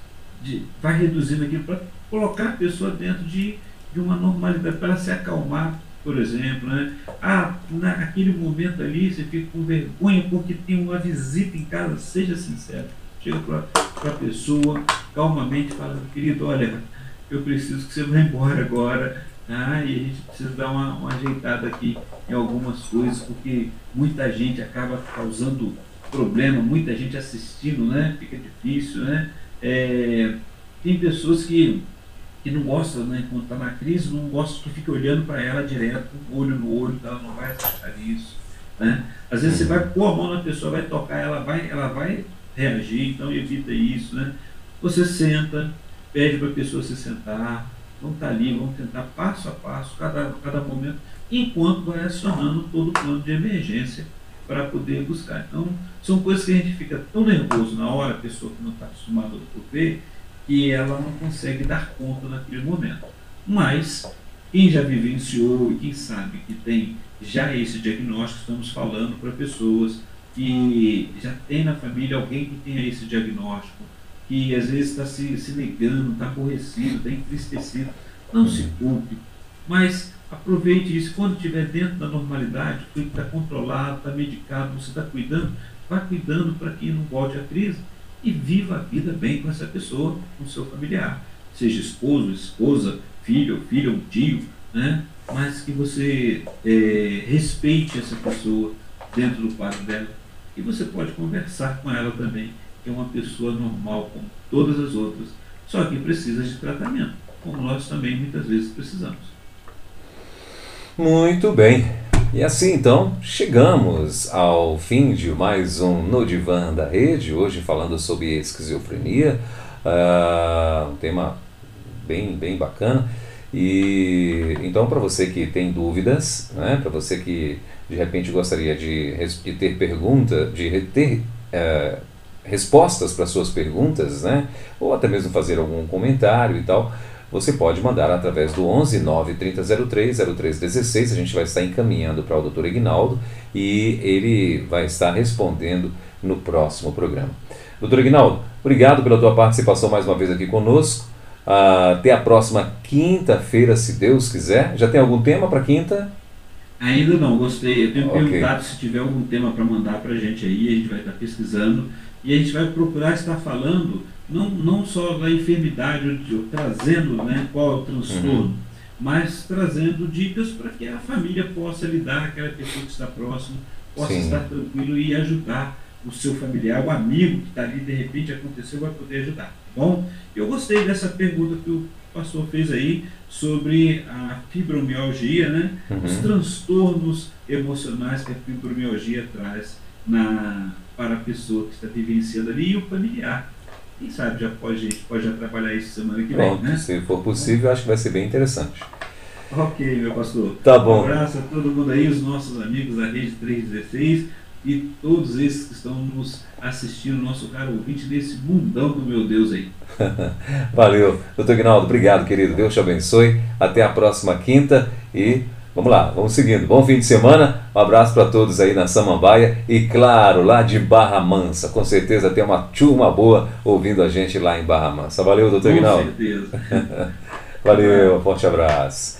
de, vai reduzindo aquilo para colocar a pessoa dentro de, de uma normalidade, para se acalmar, por exemplo. Né? Ah, naquele momento ali você fica com vergonha porque tem uma visita em casa, seja sincero. Chega para a pessoa, calmamente, fala, querido, olha, eu preciso que você vá embora agora. Tá? E a gente precisa dar uma, uma ajeitada aqui em algumas coisas, porque muita gente acaba causando problema, muita gente assistindo, né? Fica difícil, né? É, tem pessoas que, que não gostam, né, quando está na crise, não gostam que fique olhando para ela direto, olho no olho, ela não vai aceitar isso. Né? Às vezes você vai pôr a mão na pessoa, vai tocar, ela vai, ela vai reagir, então evita isso. Né? Você senta, pede para a pessoa se sentar, vamos estar ali, vamos tentar passo a passo, cada, cada momento, enquanto vai acionando todo o plano de emergência para poder buscar. Então, são coisas que a gente fica tão nervoso na hora, a pessoa que não está acostumada a ver, que ela não consegue dar conta naquele momento. Mas, quem já vivenciou e quem sabe que tem já esse diagnóstico, estamos falando para pessoas que já tem na família alguém que tenha esse diagnóstico, que às vezes está se, se negando, está aborrecido, está entristecido. Não se culpe, mas aproveite isso. Quando estiver dentro da normalidade, está controlado, está medicado, você está cuidando, vá cuidando para que não volte a crise e viva a vida bem com essa pessoa, com seu familiar. Seja esposo, esposa, filho, filho ou tio, né? mas que você é, respeite essa pessoa dentro do quadro dela. E você pode conversar com ela também, é uma pessoa normal, como todas as outras, só que precisa de tratamento, como nós também muitas vezes precisamos. Muito bem. E assim então chegamos ao fim de mais um No Divã da Rede, hoje falando sobre esquizofrenia, uh, um tema bem, bem bacana. E então para você que tem dúvidas, né, para você que de repente gostaria de, de ter pergunta, de ter uh, respostas para suas perguntas, né, ou até mesmo fazer algum comentário e tal, você pode mandar através do 11 9 3003 0316. A gente vai estar encaminhando para o Dr. Ignaldo e ele vai estar respondendo no próximo programa. Doutor Ignaldo, obrigado pela tua participação mais uma vez aqui conosco. Até a próxima quinta-feira, se Deus quiser. Já tem algum tema para quinta? Ainda não, gostei. Eu tenho okay. perguntado se tiver algum tema para mandar para a gente aí, a gente vai estar pesquisando e a gente vai procurar estar falando não, não só da enfermidade, trazendo né, qual é o transtorno, uhum. mas trazendo dicas para que a família possa lidar, aquela pessoa que está próxima, possa Sim. estar tranquilo e ajudar o seu familiar, o amigo que está ali, de repente aconteceu, vai poder ajudar. Tá bom, eu gostei dessa pergunta que o pastor fez aí sobre a fibromialgia, né? Uhum. Os transtornos emocionais que a fibromialgia traz na, para a pessoa que está vivenciando ali e o familiar. Quem sabe já pode, pode já trabalhar isso semana que Pronto, vem, né? Se for possível, acho que vai ser bem interessante. Ok, meu pastor. Tá bom. Um abraço a todo mundo aí, os nossos amigos da Rede 316 e todos esses que estão nos assistindo, nosso caro ouvinte, nesse mundão do meu Deus aí. Valeu. Doutor Guinaldo, obrigado, querido. Deus te abençoe. Até a próxima quinta e Vamos lá, vamos seguindo. Bom fim de semana. Um abraço para todos aí na Samambaia e claro, lá de Barra Mansa. Com certeza tem uma turma boa ouvindo a gente lá em Barra Mansa. Valeu, doutor Guinaldo. Com certeza. Valeu, forte abraço.